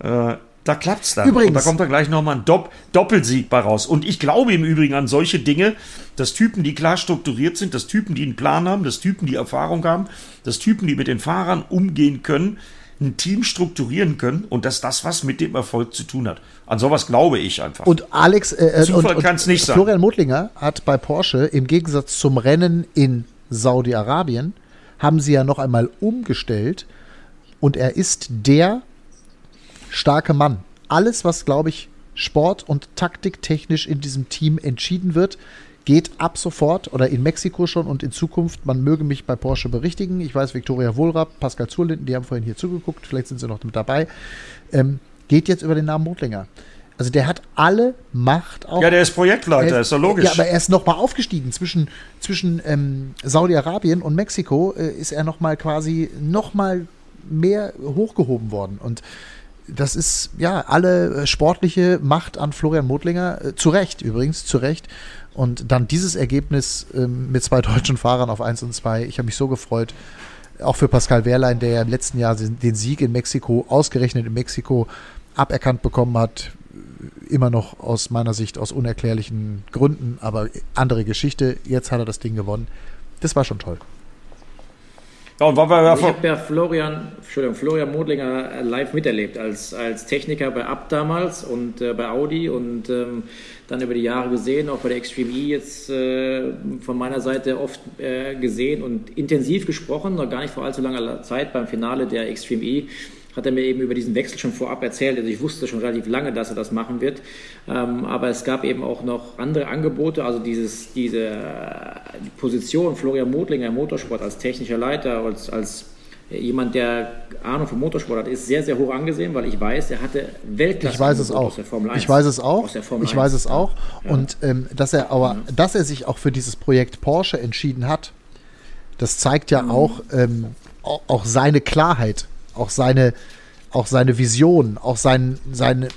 äh, da klappt's dann. Übrigens. Und da kommt dann gleich nochmal ein Dopp Doppelsieg bei raus. Und ich glaube im Übrigen an solche Dinge, dass Typen, die klar strukturiert sind, dass Typen, die einen Plan haben, dass Typen, die Erfahrung haben, dass Typen, die mit den Fahrern umgehen können, ein Team strukturieren können und dass das was mit dem Erfolg zu tun hat. An sowas glaube ich einfach. Und Alex, äh, Zufall kann es nicht sein. Florian Modlinger hat bei Porsche im Gegensatz zum Rennen in Saudi-Arabien, haben sie ja noch einmal umgestellt und er ist der starke Mann. Alles, was, glaube ich, Sport- und taktiktechnisch in diesem Team entschieden wird, geht ab sofort oder in Mexiko schon und in Zukunft. Man möge mich bei Porsche berichtigen. Ich weiß, Viktoria Wohlrab, Pascal Zurlinden, die haben vorhin hier zugeguckt, vielleicht sind sie noch mit dabei. Ähm, geht jetzt über den Namen Motlinger. Also der hat alle Macht auch. Ja, der ist Projektleiter, ist, ist doch logisch. Ja, aber er ist nochmal aufgestiegen. Zwischen, zwischen ähm, Saudi-Arabien und Mexiko äh, ist er nochmal quasi nochmal mehr hochgehoben worden. Und das ist ja alle äh, sportliche Macht an Florian Modlinger, äh, zu Recht übrigens, zu Recht. Und dann dieses Ergebnis äh, mit zwei deutschen Fahrern auf 1 und 2. Ich habe mich so gefreut. auch für Pascal Wehrlein, der ja im letzten Jahr den Sieg in Mexiko, ausgerechnet in Mexiko, aberkannt bekommen hat. Immer noch aus meiner Sicht aus unerklärlichen Gründen, aber andere Geschichte. Jetzt hat er das Ding gewonnen. Das war schon toll. Ja, und war wir ja ich habe ja Florian, Entschuldigung, Florian Modlinger live miterlebt als, als Techniker bei Abt damals und äh, bei Audi und ähm, dann über die Jahre gesehen, auch bei der Extreme E jetzt äh, von meiner Seite oft äh, gesehen und intensiv gesprochen, noch gar nicht vor allzu langer Zeit beim Finale der Extreme E hat er mir eben über diesen Wechsel schon vorab erzählt. Also ich wusste schon relativ lange, dass er das machen wird. Ähm, aber es gab eben auch noch andere Angebote. Also dieses, diese die Position Florian Modlinger im Motorsport als technischer Leiter, als, als jemand, der Ahnung vom Motorsport hat, ist sehr, sehr hoch angesehen, weil ich weiß, er hatte Weltklasse ich weiß es auch. aus der Formel 1. Ich weiß es auch. ich weiß es auch. Ja. Und ähm, dass er aber, ja. dass er sich auch für dieses Projekt Porsche entschieden hat, das zeigt ja mhm. auch, ähm, auch seine Klarheit auch seine, auch seine Vision, auch sein, seine.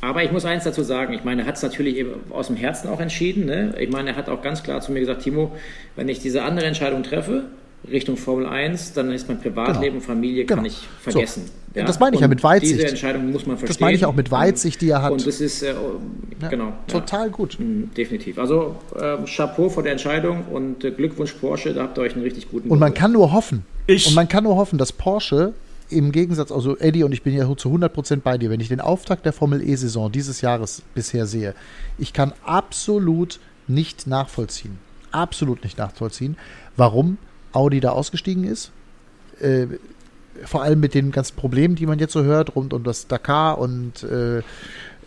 Aber ich muss eins dazu sagen, ich meine, er hat es natürlich eben aus dem Herzen auch entschieden. Ne? Ich meine, er hat auch ganz klar zu mir gesagt, Timo, wenn ich diese andere Entscheidung treffe, Richtung Formel 1, dann ist mein Privatleben, genau. Familie, kann genau. ich vergessen. So. Ja? Das meine ich ja mit Weitsicht. Diese Entscheidung muss man verstehen. Das meine ich auch mit Weitsicht, die er hat. Und das ist, äh, ja, genau. Total ja. gut. Mhm, definitiv. Also äh, Chapeau vor der Entscheidung und äh, Glückwunsch Porsche, da habt ihr euch einen richtig guten Und man kann nur hoffen, ich. und man kann nur hoffen, dass Porsche im Gegensatz, also Eddie und ich bin ja zu 100% bei dir, wenn ich den Auftakt der Formel E-Saison dieses Jahres bisher sehe, ich kann absolut nicht nachvollziehen, absolut nicht nachvollziehen, warum Audi da ausgestiegen ist. Äh, vor allem mit den ganzen Problemen, die man jetzt so hört, rund um das Dakar und äh,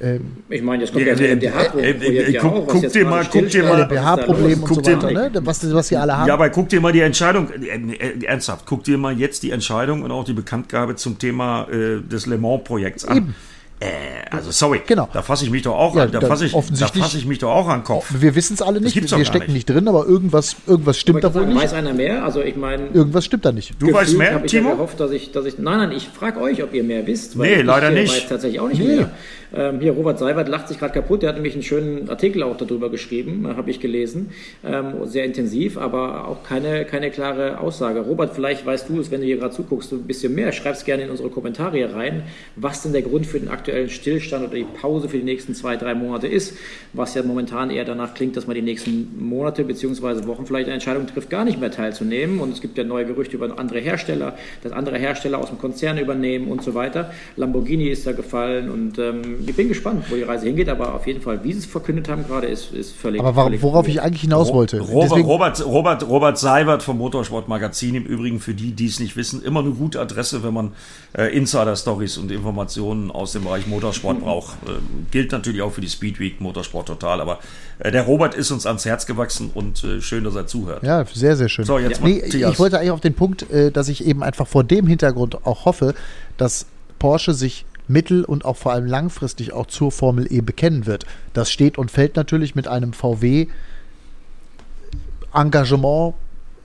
ähm, ich meine, jetzt kommt ja, ja das LBH-Projekt ja auch, guck dir mal, guck dir mal, LBH-Problem und so weiter, ne? was, was sie alle haben. Ja, aber guck dir mal die Entscheidung, äh, äh, ernsthaft, guck dir mal jetzt die Entscheidung und auch die Bekanntgabe zum Thema äh, des Le Mans-Projekts an. Eben. Äh, also sorry, genau. da fasse ich mich doch auch ja, an, da fasse ich, da fass ich mich doch auch an den Kopf. Wir wissen es alle nicht, wir stecken nicht. nicht. drin, aber irgendwas, irgendwas stimmt da wohl nicht. Weiß einer mehr? Also ich meine, irgendwas stimmt da nicht. Du weißt mehr, Timo? Ich gehofft, dass ich, dass ich, nein, nein, ich frage euch, ob ihr mehr wisst. Weil nee, leider nicht. Ich weiß tatsächlich auch nicht nee. mehr. Ähm, hier, Robert Seiwert lacht sich gerade kaputt. Der hat nämlich einen schönen Artikel auch darüber geschrieben, äh, habe ich gelesen. Ähm, sehr intensiv, aber auch keine, keine klare Aussage. Robert, vielleicht weißt du es, wenn du hier gerade zuguckst, ein bisschen mehr. Schreib es gerne in unsere Kommentare rein, was denn der Grund für den aktuellen Stillstand oder die Pause für die nächsten zwei, drei Monate ist. Was ja momentan eher danach klingt, dass man die nächsten Monate bzw. Wochen vielleicht eine Entscheidung trifft, gar nicht mehr teilzunehmen. Und es gibt ja neue Gerüchte über andere Hersteller, dass andere Hersteller aus dem Konzern übernehmen und so weiter. Lamborghini ist da gefallen und ähm, bin gespannt, wo die Reise hingeht, aber auf jeden Fall, wie sie es verkündet haben gerade, ist, ist völlig. Aber warum, worauf ich eigentlich hinaus wollte. Robert, Robert, Robert, Robert Seibert vom Motorsportmagazin, im Übrigen für die, die es nicht wissen, immer eine gute Adresse, wenn man äh, Insider-Stories und Informationen aus dem Bereich Motorsport braucht. Äh, gilt natürlich auch für die Speedweek, Motorsport total, aber äh, der Robert ist uns ans Herz gewachsen und äh, schön, dass er zuhört. Ja, sehr, sehr schön. So, jetzt ja. nee, ich wollte eigentlich auf den Punkt, äh, dass ich eben einfach vor dem Hintergrund auch hoffe, dass Porsche sich mittel- und auch vor allem langfristig auch zur Formel E bekennen wird. Das steht und fällt natürlich mit einem VW-Engagement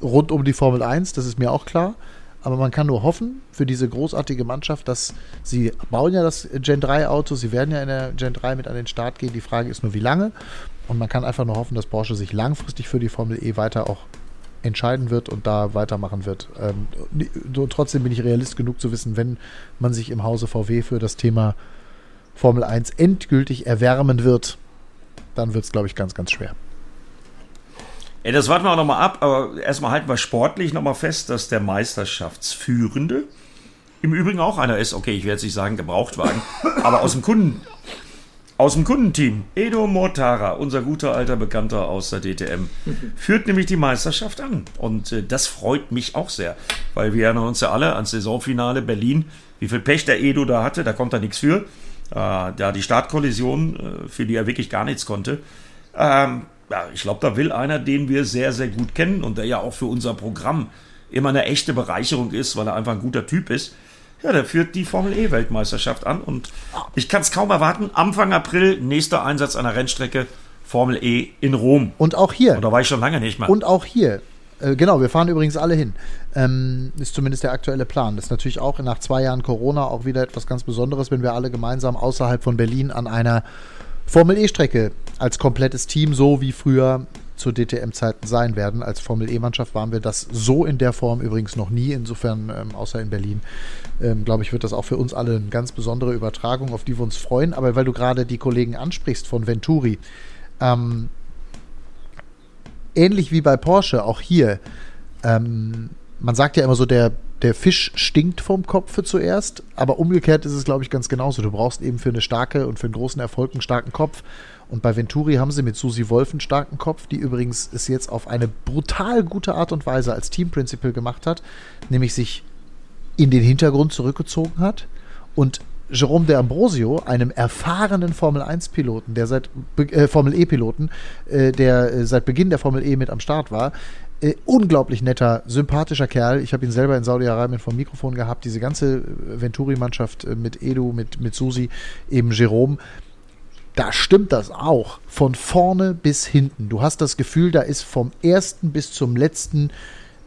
rund um die Formel 1, das ist mir auch klar. Aber man kann nur hoffen für diese großartige Mannschaft, dass sie bauen ja das Gen 3 Auto, sie werden ja in der Gen 3 mit an den Start gehen. Die Frage ist nur, wie lange. Und man kann einfach nur hoffen, dass Porsche sich langfristig für die Formel E weiter auch entscheiden wird und da weitermachen wird. Ähm, trotzdem bin ich realist genug zu wissen, wenn man sich im Hause VW für das Thema Formel 1 endgültig erwärmen wird, dann wird es, glaube ich, ganz, ganz schwer. Ey, das warten wir auch nochmal ab, aber erstmal halten wir sportlich nochmal fest, dass der Meisterschaftsführende im Übrigen auch einer ist, okay, ich werde jetzt nicht sagen Gebrauchtwagen, aber aus dem Kunden, aus dem Kundenteam, Edo Mortara, unser guter alter Bekannter aus der DTM, führt nämlich die Meisterschaft an. Und äh, das freut mich auch sehr, weil wir erinnern uns ja alle ans Saisonfinale Berlin, wie viel Pech der Edo da hatte, da kommt er nichts für. Äh, da die Startkollision, äh, für die er wirklich gar nichts konnte. Ähm, ja, ich glaube, da will einer, den wir sehr, sehr gut kennen und der ja auch für unser Programm immer eine echte Bereicherung ist, weil er einfach ein guter Typ ist. Ja, der führt die Formel E-Weltmeisterschaft an und ich kann es kaum erwarten. Anfang April, nächster Einsatz einer Rennstrecke, Formel E in Rom. Und auch hier. Und da war ich schon lange nicht mehr. Und auch hier. Äh, genau, wir fahren übrigens alle hin. Ähm, ist zumindest der aktuelle Plan. Das ist natürlich auch nach zwei Jahren Corona auch wieder etwas ganz Besonderes, wenn wir alle gemeinsam außerhalb von Berlin an einer Formel E-Strecke als komplettes Team, so wie früher zu DTM-Zeiten sein werden. Als Formel-E-Mannschaft waren wir das so in der Form übrigens noch nie. Insofern, ähm, außer in Berlin, ähm, glaube ich, wird das auch für uns alle eine ganz besondere Übertragung, auf die wir uns freuen. Aber weil du gerade die Kollegen ansprichst von Venturi, ähm, ähnlich wie bei Porsche, auch hier, ähm, man sagt ja immer so, der, der Fisch stinkt vom Kopf zuerst, aber umgekehrt ist es, glaube ich, ganz genauso. Du brauchst eben für eine starke und für einen großen Erfolg einen starken Kopf. Und bei Venturi haben sie mit Susi Wolf einen starken Kopf, die übrigens es jetzt auf eine brutal gute Art und Weise als Team Principal gemacht hat, nämlich sich in den Hintergrund zurückgezogen hat und Jerome de Ambrosio, einem erfahrenen Formel 1-Piloten, der seit äh, Formel E-Piloten, äh, der äh, seit Beginn der Formel E mit am Start war, äh, unglaublich netter, sympathischer Kerl. Ich habe ihn selber in Saudi-Arabien vom Mikrofon gehabt. Diese ganze Venturi-Mannschaft äh, mit Edu, mit, mit Susi, eben Jerome da stimmt das auch. Von vorne bis hinten. Du hast das Gefühl, da ist vom ersten bis zum letzten,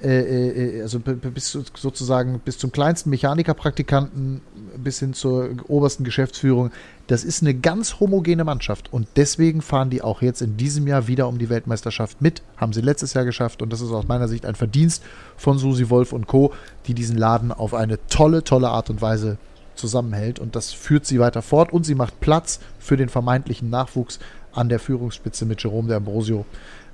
äh, äh, also bis sozusagen bis zum kleinsten Mechanikerpraktikanten bis hin zur obersten Geschäftsführung. Das ist eine ganz homogene Mannschaft und deswegen fahren die auch jetzt in diesem Jahr wieder um die Weltmeisterschaft mit. Haben sie letztes Jahr geschafft und das ist aus meiner Sicht ein Verdienst von Susi Wolf und Co., die diesen Laden auf eine tolle, tolle Art und Weise zusammenhält und das führt sie weiter fort und sie macht Platz für den vermeintlichen Nachwuchs an der Führungsspitze mit Jerome de Ambrosio.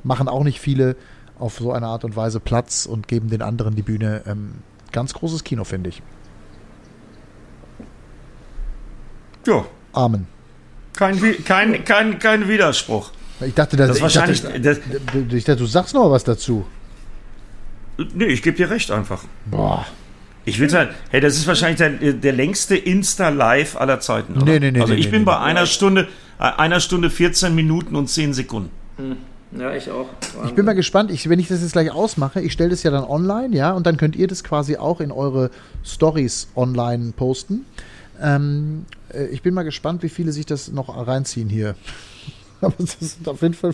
Machen auch nicht viele auf so eine Art und Weise Platz und geben den anderen die Bühne. Ähm, ganz großes Kino, finde ich. Ja. Amen. Kein, kein, kein, kein Widerspruch. Ich dachte, das, das wahrscheinlich. Dachte, das, ich dachte, du sagst noch was dazu. Nee, ich gebe dir recht einfach. Boah. Ich will sagen, hey, das ist wahrscheinlich der, der längste Insta-Live aller Zeiten. Oder? Nee, nee, nee. Also ich nee, bin nee, bei nee. einer Stunde, äh, einer Stunde 14 Minuten und 10 Sekunden. Hm. Ja, ich auch. Wahnsinn. Ich bin mal gespannt, ich, wenn ich das jetzt gleich ausmache, ich stelle das ja dann online, ja, und dann könnt ihr das quasi auch in eure Stories online posten. Ähm, äh, ich bin mal gespannt, wie viele sich das noch reinziehen hier. Aber das ist auf jeden Fall.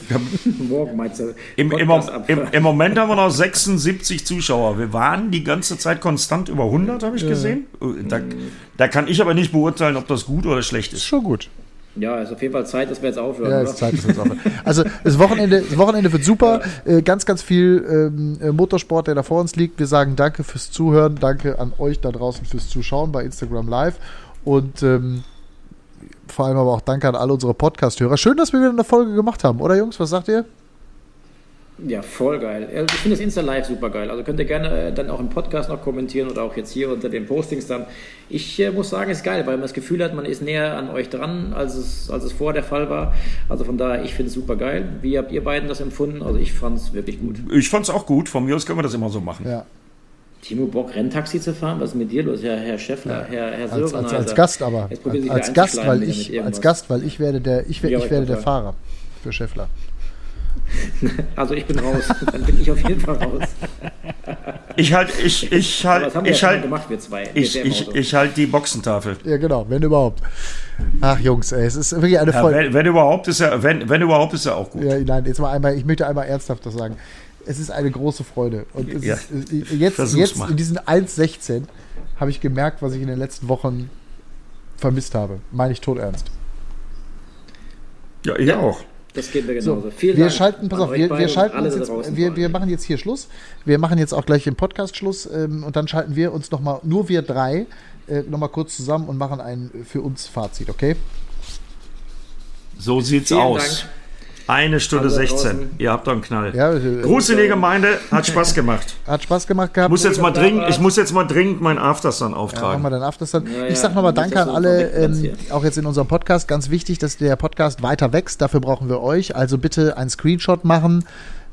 Morgen meinst du? Im, im, im, Im, Moment haben wir noch 76 Zuschauer. Wir waren die ganze Zeit konstant über 100, habe ich ja. gesehen. Da, da, kann ich aber nicht beurteilen, ob das gut oder schlecht ist. Ist schon gut. Ja, ist auf jeden Fall Zeit, dass wir jetzt aufhören. Ja, ist Zeit, dass wir jetzt aufhören. Also das Wochenende, das Wochenende wird super. Ja. Äh, ganz, ganz viel ähm, äh, Motorsport, der da vor uns liegt. Wir sagen danke fürs Zuhören, danke an euch da draußen fürs Zuschauen bei Instagram Live. Und ähm, vor allem aber auch danke an alle unsere Podcast-Hörer. Schön, dass wir wieder eine Folge gemacht haben, oder Jungs? Was sagt ihr? Ja, voll geil. Also ich finde das Insta Live super geil. Also könnt ihr gerne äh, dann auch im Podcast noch kommentieren oder auch jetzt hier unter den Postings dann. Ich äh, muss sagen, es ist geil, weil man das Gefühl hat, man ist näher an euch dran, als es, als es vor der Fall war. Also von daher, ich finde es super geil. Wie habt ihr beiden das empfunden? Also ich fand es wirklich gut. Ich fand es auch gut. Von mir aus können wir das immer so machen. Ja, Timo Bock, Renntaxi zu fahren? Was ist mit dir los, Herr, Herr Schäffler, ja. Herr, Herr Sören? Als, als, als Gast aber. Als, als Gast, weil ich, als Gast, weil ich werde der, ich, ja, ich werde der Fahrer für Schäffler. Also ich bin raus. Dann bin ich auf jeden Fall raus. Ich halt, ich, ich halt, ich halt, gemacht, wir zwei. Ich, ich, ich halt die Boxentafel. Ja, genau, wenn überhaupt. Ach Jungs, ey, es ist wirklich eine Folge. Ja, wenn, wenn, überhaupt ist ja, wenn, wenn überhaupt ist ja auch gut. Ja, nein, jetzt mal einmal, ich möchte einmal ernsthaft das sagen es ist eine große Freude. Und ja, ist, äh, jetzt, jetzt in diesen 1,16 habe ich gemerkt, was ich in den letzten Wochen vermisst habe. Meine ich tot ernst. Ja, ich ja, auch. Das geht mir genauso. So, Vielen wir Dank schalten, pass auf, wir, wir schalten uns jetzt, wir, wir machen jetzt hier Schluss. Wir machen jetzt auch gleich im Podcast Schluss ähm, und dann schalten wir uns nochmal, nur wir drei, äh, nochmal kurz zusammen und machen ein für uns Fazit, okay? So sieht's Vielen aus. Dank. Eine Stunde 16. Ihr habt doch einen Knall. Ja, Gruß in die Gemeinde. Hat Spaß gemacht. Hat Spaß gemacht gehabt. Muss jetzt mal dringend, ich muss jetzt mal dringend meinen Aftersun auftragen. Ja, machen wir den Aftersun. Ja, ja. Ich sag nochmal Danke an alle, ähm, auch jetzt in unserem Podcast. Ganz wichtig, dass der Podcast weiter wächst. Dafür brauchen wir euch. Also bitte einen Screenshot machen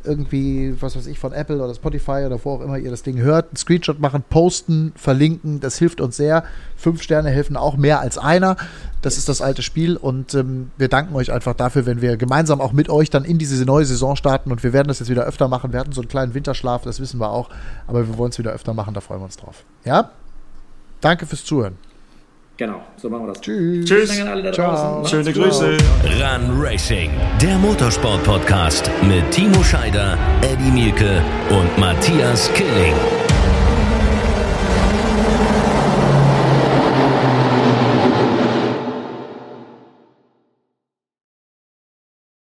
irgendwie, was weiß ich, von Apple oder Spotify oder wo auch immer ihr das Ding hört, einen Screenshot machen, posten, verlinken, das hilft uns sehr. Fünf Sterne helfen auch mehr als einer. Das ist das alte Spiel und ähm, wir danken euch einfach dafür, wenn wir gemeinsam auch mit euch dann in diese neue Saison starten und wir werden das jetzt wieder öfter machen. Wir hatten so einen kleinen Winterschlaf, das wissen wir auch, aber wir wollen es wieder öfter machen, da freuen wir uns drauf. Ja? Danke fürs Zuhören. Genau, so machen wir das. Tschüss. Tschüss. Ciao. Schöne Grüße. Run Racing, der Motorsport-Podcast mit Timo Scheider, Eddie Mielke und Matthias Killing.